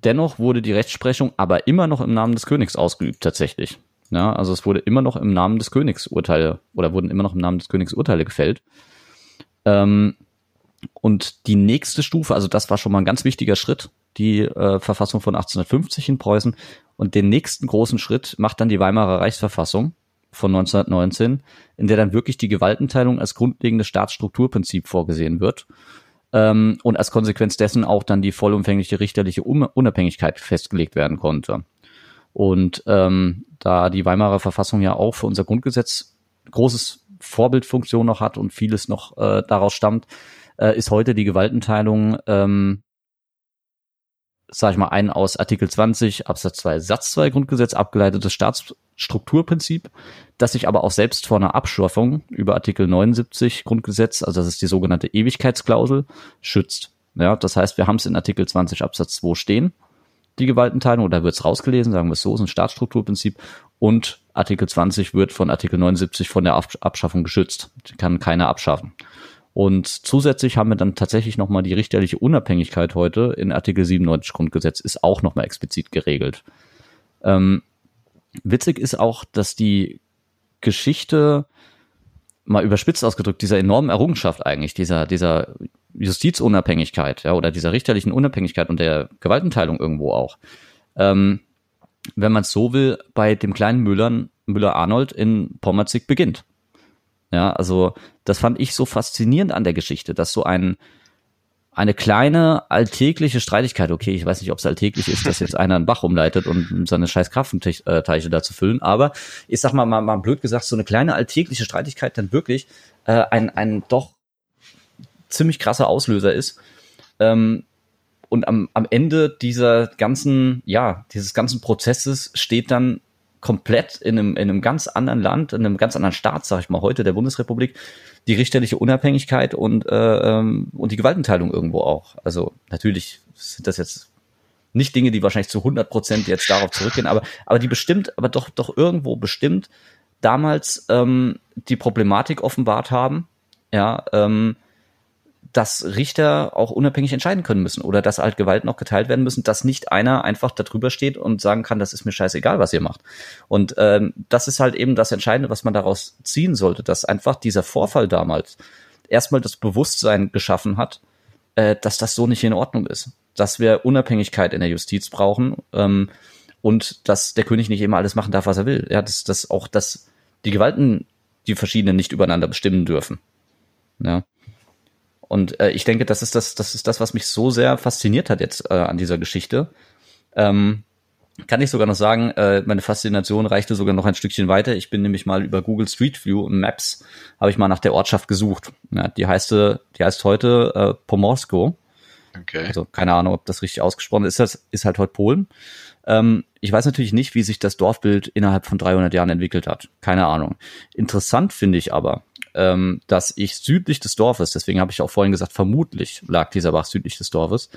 dennoch wurde die Rechtsprechung aber immer noch im Namen des Königs ausgeübt, tatsächlich. Ja, also es wurde immer noch im Namen des Königs Urteile oder wurden immer noch im Namen des Königs Urteile gefällt. Ähm, und die nächste Stufe, also das war schon mal ein ganz wichtiger Schritt, die äh, Verfassung von 1850 in Preußen. Und den nächsten großen Schritt macht dann die Weimarer Reichsverfassung von 1919, in der dann wirklich die Gewaltenteilung als grundlegendes Staatsstrukturprinzip vorgesehen wird ähm, und als Konsequenz dessen auch dann die vollumfängliche richterliche Unabhängigkeit festgelegt werden konnte. Und ähm, da die Weimarer Verfassung ja auch für unser Grundgesetz großes Vorbildfunktion noch hat und vieles noch äh, daraus stammt, äh, ist heute die Gewaltenteilung, ähm, sag ich mal, ein aus Artikel 20 Absatz 2 Satz 2 Grundgesetz abgeleitetes Staatsstrukturprinzip, das sich aber auch selbst vor einer Abschurfung über Artikel 79 Grundgesetz, also das ist die sogenannte Ewigkeitsklausel, schützt. Ja, das heißt, wir haben es in Artikel 20 Absatz 2 stehen. die Gewaltenteilung, oder wird es rausgelesen, sagen wir es so, ist ein Staatsstrukturprinzip. Und Artikel 20 wird von Artikel 79 von der Abschaffung geschützt. Kann keiner abschaffen. Und zusätzlich haben wir dann tatsächlich nochmal die richterliche Unabhängigkeit heute in Artikel 97 Grundgesetz ist auch nochmal explizit geregelt. Ähm, witzig ist auch, dass die Geschichte mal überspitzt ausgedrückt, dieser enormen Errungenschaft eigentlich, dieser, dieser Justizunabhängigkeit, ja, oder dieser richterlichen Unabhängigkeit und der Gewaltenteilung irgendwo auch, ähm, wenn man es so will, bei dem kleinen Müllern, Müller-Arnold in Pommerzig beginnt. Ja, also das fand ich so faszinierend an der Geschichte, dass so ein eine kleine alltägliche Streitigkeit, okay, ich weiß nicht, ob es alltäglich ist, dass jetzt einer einen Bach umleitet und seine scheiß Kraftenteiche da zu füllen, aber ich sag mal, mal, mal blöd gesagt, so eine kleine alltägliche Streitigkeit dann wirklich äh, ein, ein doch ziemlich krasser Auslöser ist. Ähm, und am, am Ende dieser ganzen, ja, dieses ganzen Prozesses steht dann komplett in einem, in einem ganz anderen Land, in einem ganz anderen Staat, sag ich mal, heute der Bundesrepublik, die richterliche Unabhängigkeit und, äh, ähm, und die Gewaltenteilung irgendwo auch. Also natürlich sind das jetzt nicht Dinge, die wahrscheinlich zu 100 Prozent jetzt darauf zurückgehen, aber, aber die bestimmt, aber doch, doch irgendwo bestimmt damals ähm, die Problematik offenbart haben, ja, ähm, dass Richter auch unabhängig entscheiden können müssen oder dass halt Gewalten auch geteilt werden müssen, dass nicht einer einfach darüber steht und sagen kann, das ist mir scheißegal, was ihr macht. Und ähm, das ist halt eben das Entscheidende, was man daraus ziehen sollte, dass einfach dieser Vorfall damals erstmal das Bewusstsein geschaffen hat, äh, dass das so nicht in Ordnung ist, dass wir Unabhängigkeit in der Justiz brauchen ähm, und dass der König nicht immer alles machen darf, was er will. Ja, dass, dass auch, dass die Gewalten die verschiedenen nicht übereinander bestimmen dürfen. Ja. Und äh, ich denke, das ist das, das ist das, was mich so sehr fasziniert hat jetzt äh, an dieser Geschichte. Ähm, kann ich sogar noch sagen, äh, meine Faszination reichte sogar noch ein Stückchen weiter. Ich bin nämlich mal über Google Street View und Maps habe ich mal nach der Ortschaft gesucht. Ja, die heißt, die heißt heute äh, Pomorsko. Okay. Also keine Ahnung, ob das richtig ausgesprochen ist. Das ist halt heute Polen. Ähm, ich weiß natürlich nicht, wie sich das Dorfbild innerhalb von 300 Jahren entwickelt hat. Keine Ahnung. Interessant finde ich aber, ähm, dass ich südlich des Dorfes, deswegen habe ich auch vorhin gesagt, vermutlich lag dieser Bach südlich des Dorfes,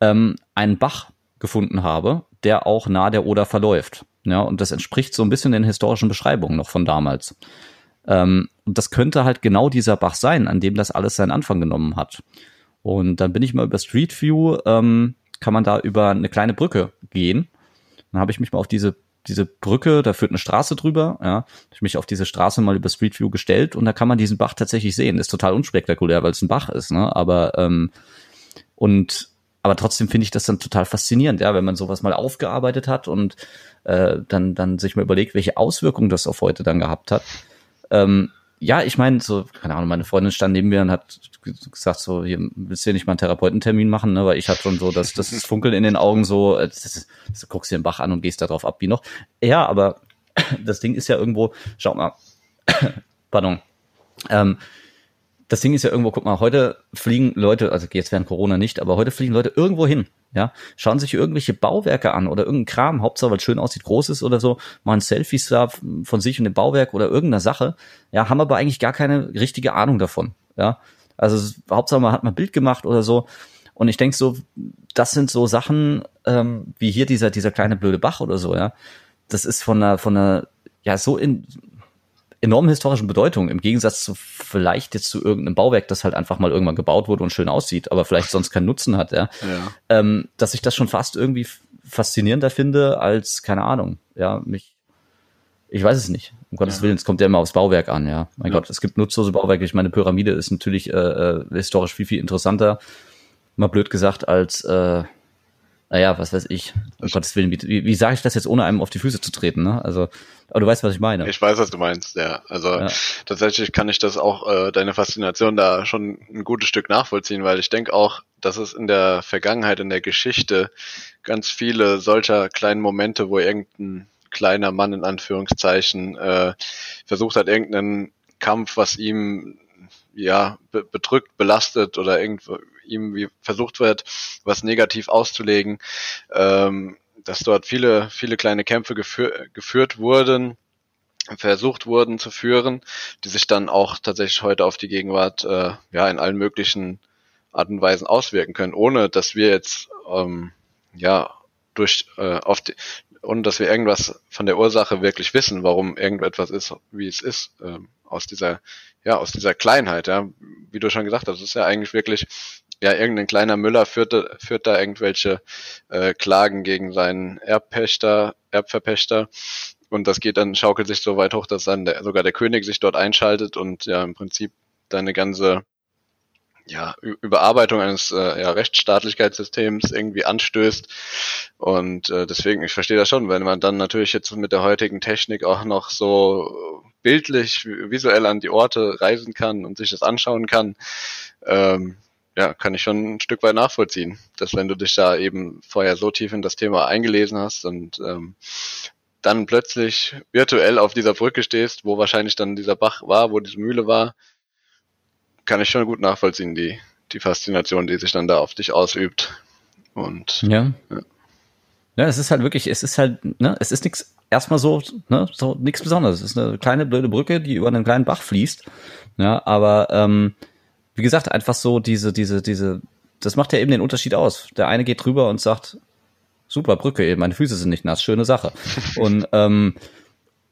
ähm, einen Bach gefunden habe, der auch nahe der Oder verläuft. Ja, und das entspricht so ein bisschen den historischen Beschreibungen noch von damals. Ähm, und das könnte halt genau dieser Bach sein, an dem das alles seinen Anfang genommen hat. Und dann bin ich mal über Street View, ähm, kann man da über eine kleine Brücke gehen. Dann habe ich mich mal auf diese diese Brücke, da führt eine Straße drüber, ja, ich mich auf diese Straße mal über Street View gestellt und da kann man diesen Bach tatsächlich sehen. Ist total unspektakulär, weil es ein Bach ist, ne? Aber ähm, und aber trotzdem finde ich das dann total faszinierend, ja, wenn man sowas mal aufgearbeitet hat und äh, dann dann sich mal überlegt, welche Auswirkungen das auf heute dann gehabt hat. Ähm, ja, ich meine, so, keine Ahnung, meine Freundin stand neben mir und hat gesagt, so, hier willst du hier nicht mal einen Therapeutentermin machen, ne? Weil ich hatte schon so, das, das Funkeln in den Augen so, äh, das, das, das, guckst dir den Bach an und gehst da drauf ab, wie noch. Ja, aber das Ding ist ja irgendwo, schau mal, *coughs* pardon. Ähm, das Ding ist ja irgendwo, guck mal, heute fliegen Leute, also jetzt während Corona nicht, aber heute fliegen Leute irgendwo hin, ja, schauen sich irgendwelche Bauwerke an oder irgendein Kram, Hauptsache, weil es schön aussieht, groß ist oder so, machen Selfies da von sich und dem Bauwerk oder irgendeiner Sache, ja, haben aber eigentlich gar keine richtige Ahnung davon, ja. Also Hauptsache, man hat mal ein Bild gemacht oder so. Und ich denke so, das sind so Sachen, ähm, wie hier dieser, dieser kleine blöde Bach oder so, ja. Das ist von einer, von einer, ja, so in, enormen historischen Bedeutung, im Gegensatz zu vielleicht jetzt zu irgendeinem Bauwerk, das halt einfach mal irgendwann gebaut wurde und schön aussieht, aber vielleicht sonst keinen Nutzen hat, ja. ja. Ähm, dass ich das schon fast irgendwie faszinierender finde als, keine Ahnung, ja, mich, ich weiß es nicht. Um Gottes ja. Willen, es kommt ja immer aufs Bauwerk an, ja. Mein ja. Gott, es gibt nutzlose Bauwerke. Ich meine, Pyramide ist natürlich äh, äh, historisch viel, viel interessanter, mal blöd gesagt, als äh, naja, was weiß ich, um Gottes Willen, wie, wie sage ich das jetzt, ohne einem auf die Füße zu treten, ne? Also, aber du weißt, was ich meine. Ich weiß, was du meinst, ja. Also ja. tatsächlich kann ich das auch, äh, deine Faszination da schon ein gutes Stück nachvollziehen, weil ich denke auch, dass es in der Vergangenheit, in der Geschichte ganz viele solcher kleinen Momente, wo irgendein kleiner Mann in Anführungszeichen äh, versucht hat, irgendeinen Kampf, was ihm ja be bedrückt, belastet oder irgendwo ihm wie versucht wird, was negativ auszulegen, ähm, dass dort viele, viele kleine Kämpfe gefür geführt wurden, versucht wurden zu führen, die sich dann auch tatsächlich heute auf die Gegenwart äh, ja in allen möglichen Arten und Weisen auswirken können, ohne dass wir jetzt ähm, ja durch äh, auf die, ohne dass wir irgendwas von der Ursache wirklich wissen, warum irgendetwas ist, wie es ist, äh, aus dieser, ja, aus dieser Kleinheit, ja, wie du schon gesagt hast, ist ja eigentlich wirklich, ja, irgendein kleiner Müller führt, führt da irgendwelche äh, Klagen gegen seinen Erbpächter, Erbverpächter. Und das geht dann, schaukelt sich so weit hoch, dass dann der, sogar der König sich dort einschaltet und ja im Prinzip deine ganze ja, Überarbeitung eines äh, ja, Rechtsstaatlichkeitssystems irgendwie anstößt. Und äh, deswegen, ich verstehe das schon, wenn man dann natürlich jetzt mit der heutigen Technik auch noch so bildlich, visuell an die Orte reisen kann und sich das anschauen kann, ähm, ja, kann ich schon ein Stück weit nachvollziehen, dass wenn du dich da eben vorher so tief in das Thema eingelesen hast und ähm, dann plötzlich virtuell auf dieser Brücke stehst, wo wahrscheinlich dann dieser Bach war, wo diese Mühle war, kann ich schon gut nachvollziehen, die, die Faszination, die sich dann da auf dich ausübt. Und ja. ja. Ja, es ist halt wirklich, es ist halt, ne, es ist nichts erstmal so, ne, so nichts Besonderes. Es ist eine kleine blöde Brücke, die über einen kleinen Bach fließt. Ja, aber ähm, wie gesagt, einfach so diese, diese, diese, das macht ja eben den Unterschied aus. Der eine geht drüber und sagt, super Brücke, eben, meine Füße sind nicht nass, schöne Sache. *laughs* und ähm,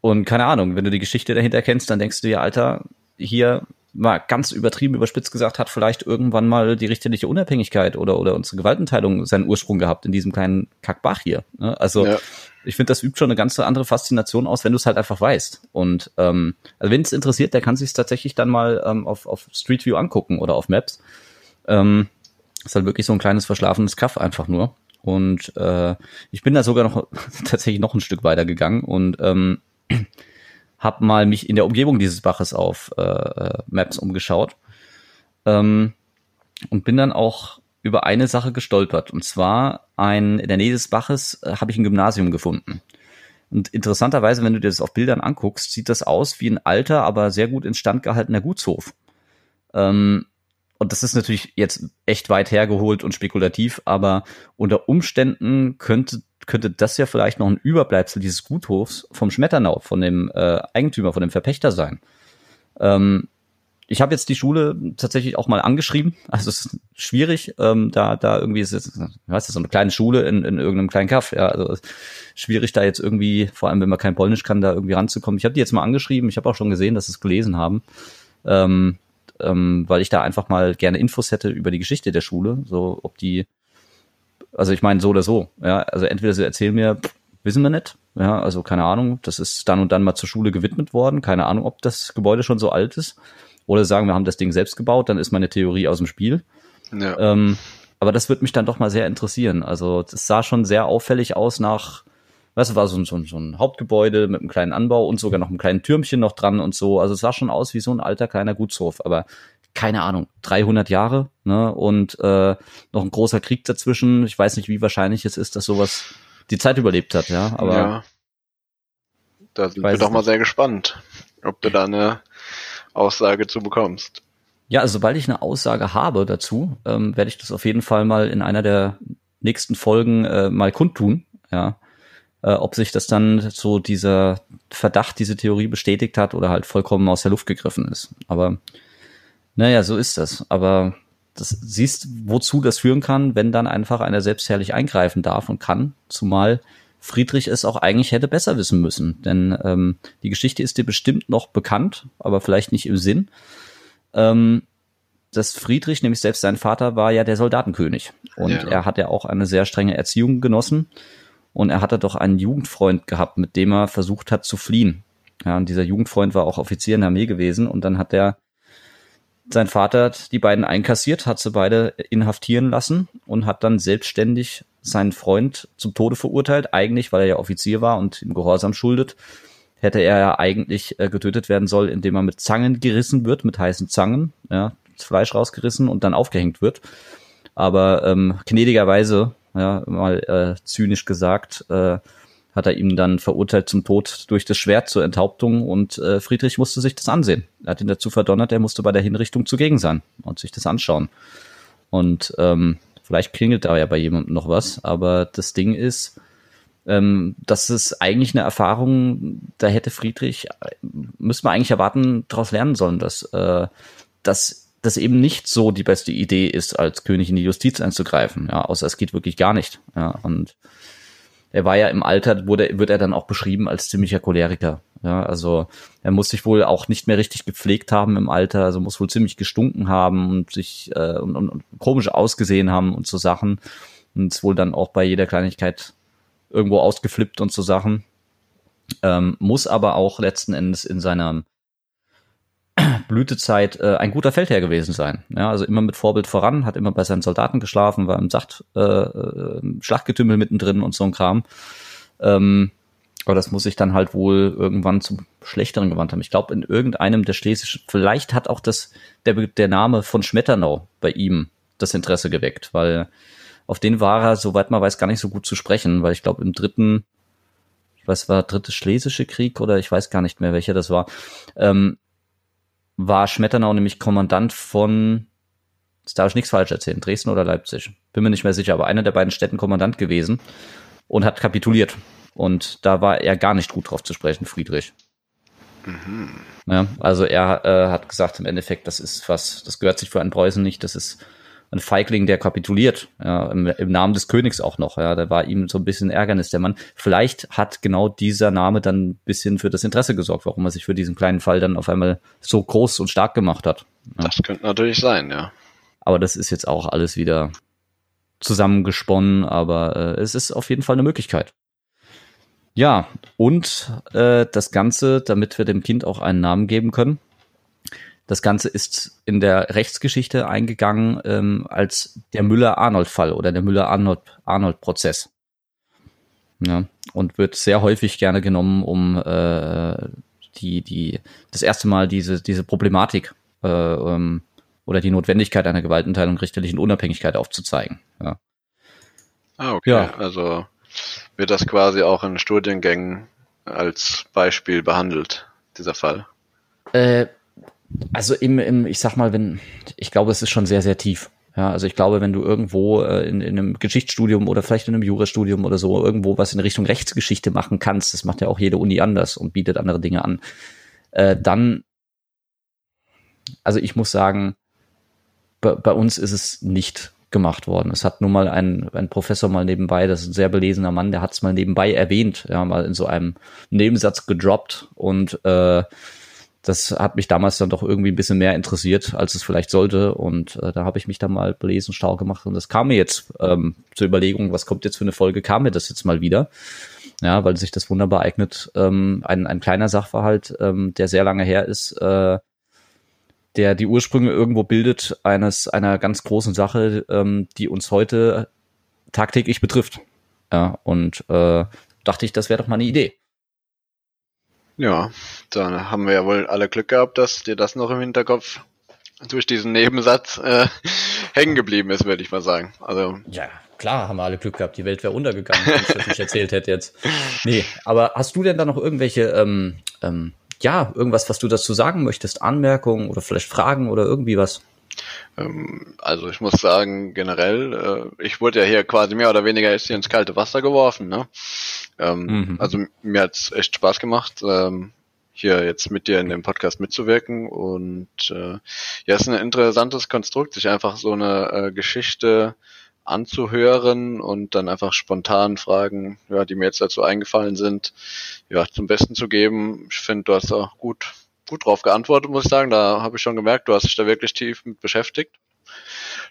und keine Ahnung, wenn du die Geschichte dahinter kennst, dann denkst du dir, Alter, hier mal ganz übertrieben überspitzt gesagt, hat vielleicht irgendwann mal die richterliche Unabhängigkeit oder, oder unsere Gewaltenteilung seinen Ursprung gehabt in diesem kleinen Kackbach hier. Ne? Also ja. ich finde, das übt schon eine ganz andere Faszination aus, wenn du es halt einfach weißt. Und ähm, also wenn es interessiert, der kann sich tatsächlich dann mal ähm, auf, auf Street View angucken oder auf Maps. Ähm, ist halt wirklich so ein kleines verschlafenes Kaff einfach nur. Und äh, ich bin da sogar noch *laughs* tatsächlich noch ein Stück weiter gegangen und ähm, habe mal mich in der Umgebung dieses Baches auf äh, äh, Maps umgeschaut ähm, und bin dann auch über eine Sache gestolpert. Und zwar ein, in der Nähe des Baches äh, habe ich ein Gymnasium gefunden. Und interessanterweise, wenn du dir das auf Bildern anguckst, sieht das aus wie ein alter, aber sehr gut instand gehaltener Gutshof. Ähm, und das ist natürlich jetzt echt weit hergeholt und spekulativ, aber unter Umständen könnte könnte das ja vielleicht noch ein Überbleibsel dieses Guthofs vom Schmetternau, von dem äh, Eigentümer, von dem Verpächter sein. Ähm, ich habe jetzt die Schule tatsächlich auch mal angeschrieben. Also es ist schwierig, ähm, da da irgendwie ist es, weißt so eine kleine Schule in, in irgendeinem kleinen Kaff. Ja, also schwierig da jetzt irgendwie, vor allem wenn man kein Polnisch kann, da irgendwie ranzukommen. Ich habe die jetzt mal angeschrieben. Ich habe auch schon gesehen, dass sie es gelesen haben, ähm, ähm, weil ich da einfach mal gerne Infos hätte über die Geschichte der Schule, so ob die also ich meine so oder so. Ja, also entweder sie erzählen mir, pff, wissen wir nicht. Ja, also keine Ahnung, das ist dann und dann mal zur Schule gewidmet worden. Keine Ahnung, ob das Gebäude schon so alt ist. Oder sagen, wir haben das Ding selbst gebaut, dann ist meine Theorie aus dem Spiel. Ja. Ähm, aber das würde mich dann doch mal sehr interessieren. Also das sah schon sehr auffällig aus nach, weißt du, war so, so, so ein Hauptgebäude mit einem kleinen Anbau und sogar noch einem kleinen Türmchen noch dran und so. Also es sah schon aus wie so ein alter kleiner Gutshof. Aber keine Ahnung, 300 Jahre ne? und äh, noch ein großer Krieg dazwischen. Ich weiß nicht, wie wahrscheinlich es ist, dass sowas die Zeit überlebt hat, ja. Aber ja. da sind wir doch mal sehr gespannt, ob du da eine Aussage zu bekommst. Ja, also sobald ich eine Aussage habe dazu, ähm, werde ich das auf jeden Fall mal in einer der nächsten Folgen äh, mal kundtun, ja. Äh, ob sich das dann so dieser Verdacht, diese Theorie bestätigt hat oder halt vollkommen aus der Luft gegriffen ist. Aber naja, so ist das. Aber das siehst, wozu das führen kann, wenn dann einfach einer selbstherrlich eingreifen darf und kann, zumal Friedrich es auch eigentlich hätte besser wissen müssen. Denn ähm, die Geschichte ist dir bestimmt noch bekannt, aber vielleicht nicht im Sinn. Ähm, dass Friedrich, nämlich selbst sein Vater, war ja der Soldatenkönig. Und ja. er hat ja auch eine sehr strenge Erziehung genossen. Und er hatte doch einen Jugendfreund gehabt, mit dem er versucht hat zu fliehen. Ja, und dieser Jugendfreund war auch Offizier in der Armee gewesen. Und dann hat er sein Vater hat die beiden einkassiert, hat sie beide inhaftieren lassen und hat dann selbstständig seinen Freund zum Tode verurteilt. Eigentlich, weil er ja Offizier war und im Gehorsam schuldet, hätte er ja eigentlich äh, getötet werden soll, indem er mit Zangen gerissen wird, mit heißen Zangen, ja, das Fleisch rausgerissen und dann aufgehängt wird. Aber ähm, gnädigerweise, ja, mal äh, zynisch gesagt, äh, hat er ihm dann verurteilt zum Tod durch das Schwert zur Enthauptung und äh, Friedrich musste sich das ansehen. Er hat ihn dazu verdonnert, er musste bei der Hinrichtung zugegen sein und sich das anschauen. Und ähm, vielleicht klingelt da ja bei jemandem noch was, aber das Ding ist, ähm, das ist eigentlich eine Erfahrung, da hätte Friedrich, müsste man eigentlich erwarten, daraus lernen sollen, dass, äh, dass das eben nicht so die beste Idee ist, als König in die Justiz einzugreifen, ja, außer es geht wirklich gar nicht. Ja, und er war ja im Alter, wurde, wird er dann auch beschrieben als ziemlicher Choleriker. Ja, also er muss sich wohl auch nicht mehr richtig gepflegt haben im Alter, also muss wohl ziemlich gestunken haben und sich äh, und, und, und komisch ausgesehen haben und so Sachen. Und ist wohl dann auch bei jeder Kleinigkeit irgendwo ausgeflippt und so Sachen. Ähm, muss aber auch letzten Endes in seiner Blütezeit äh, ein guter Feldherr gewesen sein. Ja, also immer mit Vorbild voran, hat immer bei seinen Soldaten geschlafen, war im Sacht äh, äh, Schlachtgetümmel mittendrin und so ein Kram. Ähm, aber das muss sich dann halt wohl irgendwann zum Schlechteren gewandt haben. Ich glaube, in irgendeinem der schlesischen, vielleicht hat auch das, der, der Name von Schmetternau bei ihm das Interesse geweckt, weil auf den war er, soweit man weiß, gar nicht so gut zu sprechen, weil ich glaube, im dritten, ich weiß, war dritte Schlesische Krieg oder ich weiß gar nicht mehr, welcher das war, ähm, war Schmetternau nämlich Kommandant von, jetzt darf ich nichts falsch erzählen, Dresden oder Leipzig. Bin mir nicht mehr sicher, aber einer der beiden Städten Kommandant gewesen und hat kapituliert. Und da war er gar nicht gut drauf zu sprechen, Friedrich. Mhm. Ja, also er äh, hat gesagt im Endeffekt, das ist was, das gehört sich für einen Preußen nicht, das ist ein Feigling, der kapituliert, ja, im, im, Namen des Königs auch noch, ja, da war ihm so ein bisschen Ärgernis der Mann. Vielleicht hat genau dieser Name dann ein bisschen für das Interesse gesorgt, warum er sich für diesen kleinen Fall dann auf einmal so groß und stark gemacht hat. Ja. Das könnte natürlich sein, ja. Aber das ist jetzt auch alles wieder zusammengesponnen, aber äh, es ist auf jeden Fall eine Möglichkeit. Ja, und äh, das Ganze, damit wir dem Kind auch einen Namen geben können, das Ganze ist in der Rechtsgeschichte eingegangen ähm, als der Müller-Arnold-Fall oder der Müller-Arnold-Prozess. Ja, und wird sehr häufig gerne genommen, um äh, die, die, das erste Mal diese, diese Problematik äh, ähm, oder die Notwendigkeit einer Gewaltenteilung richterlichen Unabhängigkeit aufzuzeigen. Ja. Ah, okay. Ja. Also wird das quasi auch in Studiengängen als Beispiel behandelt, dieser Fall? Äh, also im, im, ich sag mal, wenn, ich glaube, es ist schon sehr, sehr tief. Ja, also ich glaube, wenn du irgendwo äh, in, in einem Geschichtsstudium oder vielleicht in einem Jurastudium oder so irgendwo was in Richtung Rechtsgeschichte machen kannst, das macht ja auch jede Uni anders und bietet andere Dinge an, äh, dann, also ich muss sagen, bei, uns ist es nicht gemacht worden. Es hat nun mal ein, ein Professor mal nebenbei, das ist ein sehr belesener Mann, der hat es mal nebenbei erwähnt, ja, mal in so einem Nebensatz gedroppt und äh, das hat mich damals dann doch irgendwie ein bisschen mehr interessiert, als es vielleicht sollte. Und äh, da habe ich mich dann mal belesen, stark gemacht. Und das kam mir jetzt ähm, zur Überlegung, was kommt jetzt für eine Folge, kam mir das jetzt mal wieder. Ja, weil sich das wunderbar eignet. Ähm, ein, ein kleiner Sachverhalt, ähm, der sehr lange her ist, äh, der die Ursprünge irgendwo bildet eines einer ganz großen Sache, ähm, die uns heute tagtäglich betrifft. Ja, und äh, dachte ich, das wäre doch mal eine Idee. Ja, dann haben wir ja wohl alle Glück gehabt, dass dir das noch im Hinterkopf durch diesen Nebensatz äh, *laughs* hängen geblieben ist, würde ich mal sagen. Also ja, klar, haben wir alle Glück gehabt. Die Welt wäre untergegangen, wenn ich das nicht erzählt hätte jetzt. Nee, aber hast du denn da noch irgendwelche, ähm, ähm, ja, irgendwas, was du dazu sagen möchtest? Anmerkungen oder vielleicht Fragen oder irgendwie was? Ähm, also ich muss sagen, generell, äh, ich wurde ja hier quasi mehr oder weniger jetzt hier ins kalte Wasser geworfen. Ne? Ähm, mhm. Also mir hat's echt Spaß gemacht, ähm, hier jetzt mit dir in dem Podcast mitzuwirken. Und äh, ja, es ist ein interessantes Konstrukt, sich einfach so eine äh, Geschichte anzuhören und dann einfach spontan Fragen, ja, die mir jetzt dazu eingefallen sind, ja, zum Besten zu geben. Ich finde, du hast auch gut gut drauf geantwortet, muss ich sagen. Da habe ich schon gemerkt, du hast dich da wirklich tief mit beschäftigt.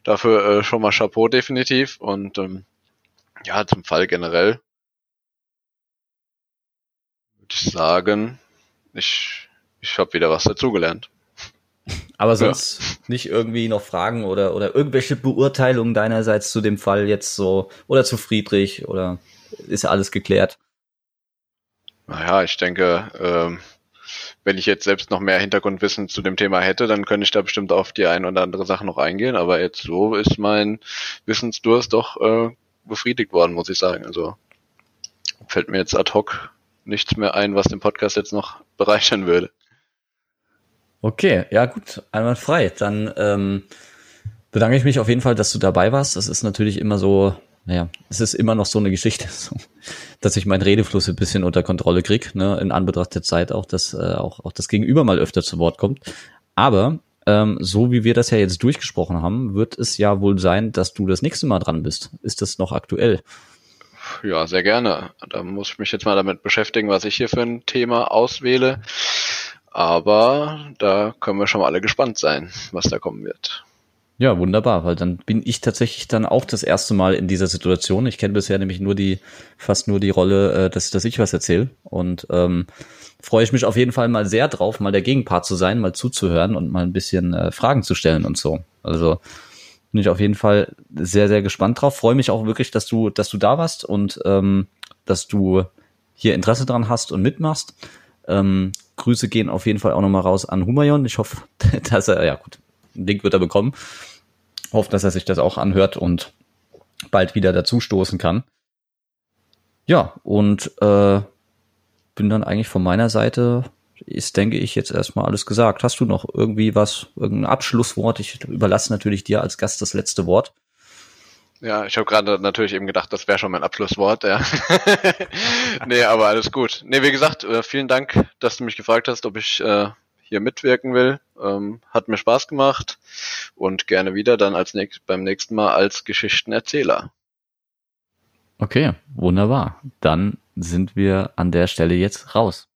Dafür äh, schon mal Chapeau definitiv. Und ähm, ja, zum Fall generell würde ich sagen, ich, ich habe wieder was dazugelernt. Aber sonst ja. nicht irgendwie noch Fragen oder, oder irgendwelche Beurteilungen deinerseits zu dem Fall jetzt so oder zu Friedrich oder ist alles geklärt? Naja, ich denke, ähm, wenn ich jetzt selbst noch mehr Hintergrundwissen zu dem Thema hätte, dann könnte ich da bestimmt auf die ein oder andere Sache noch eingehen. Aber jetzt so ist mein Wissensdurst doch äh, befriedigt worden, muss ich sagen. Also fällt mir jetzt ad hoc nichts mehr ein, was den Podcast jetzt noch bereichern würde. Okay, ja gut, einmal frei. Dann ähm, bedanke ich mich auf jeden Fall, dass du dabei warst. Das ist natürlich immer so naja, es ist immer noch so eine Geschichte, *laughs* dass ich meinen Redefluss ein bisschen unter Kontrolle krieg, ne, in Anbetracht der Zeit auch, dass äh, auch, auch das Gegenüber mal öfter zu Wort kommt. Aber ähm, so wie wir das ja jetzt durchgesprochen haben, wird es ja wohl sein, dass du das nächste Mal dran bist. Ist das noch aktuell? Ja, sehr gerne. Da muss ich mich jetzt mal damit beschäftigen, was ich hier für ein Thema auswähle. Aber da können wir schon mal alle gespannt sein, was da kommen wird. Ja, wunderbar, weil dann bin ich tatsächlich dann auch das erste Mal in dieser Situation. Ich kenne bisher nämlich nur die, fast nur die Rolle, äh, dass, dass ich was erzähle. Und ähm, freue ich mich auf jeden Fall mal sehr drauf, mal der Gegenpart zu sein, mal zuzuhören und mal ein bisschen äh, Fragen zu stellen und so. Also bin ich auf jeden Fall sehr, sehr gespannt drauf. Freue mich auch wirklich, dass du, dass du da warst und ähm, dass du hier Interesse dran hast und mitmachst. Ähm, Grüße gehen auf jeden Fall auch nochmal raus an Humayon. Ich hoffe, *laughs* dass er, ja gut, einen Link wird er bekommen hoffe, dass er sich das auch anhört und bald wieder dazustoßen kann. Ja, und äh, bin dann eigentlich von meiner Seite, ist, denke ich, jetzt erstmal alles gesagt. Hast du noch irgendwie was, irgendein Abschlusswort? Ich überlasse natürlich dir als Gast das letzte Wort. Ja, ich habe gerade natürlich eben gedacht, das wäre schon mein Abschlusswort, ja. *laughs* nee, aber alles gut. Nee, wie gesagt, äh, vielen Dank, dass du mich gefragt hast, ob ich äh, hier mitwirken will. Ähm, hat mir Spaß gemacht und gerne wieder dann als nächst, beim nächsten Mal als Geschichtenerzähler. Okay, wunderbar. Dann sind wir an der Stelle jetzt raus.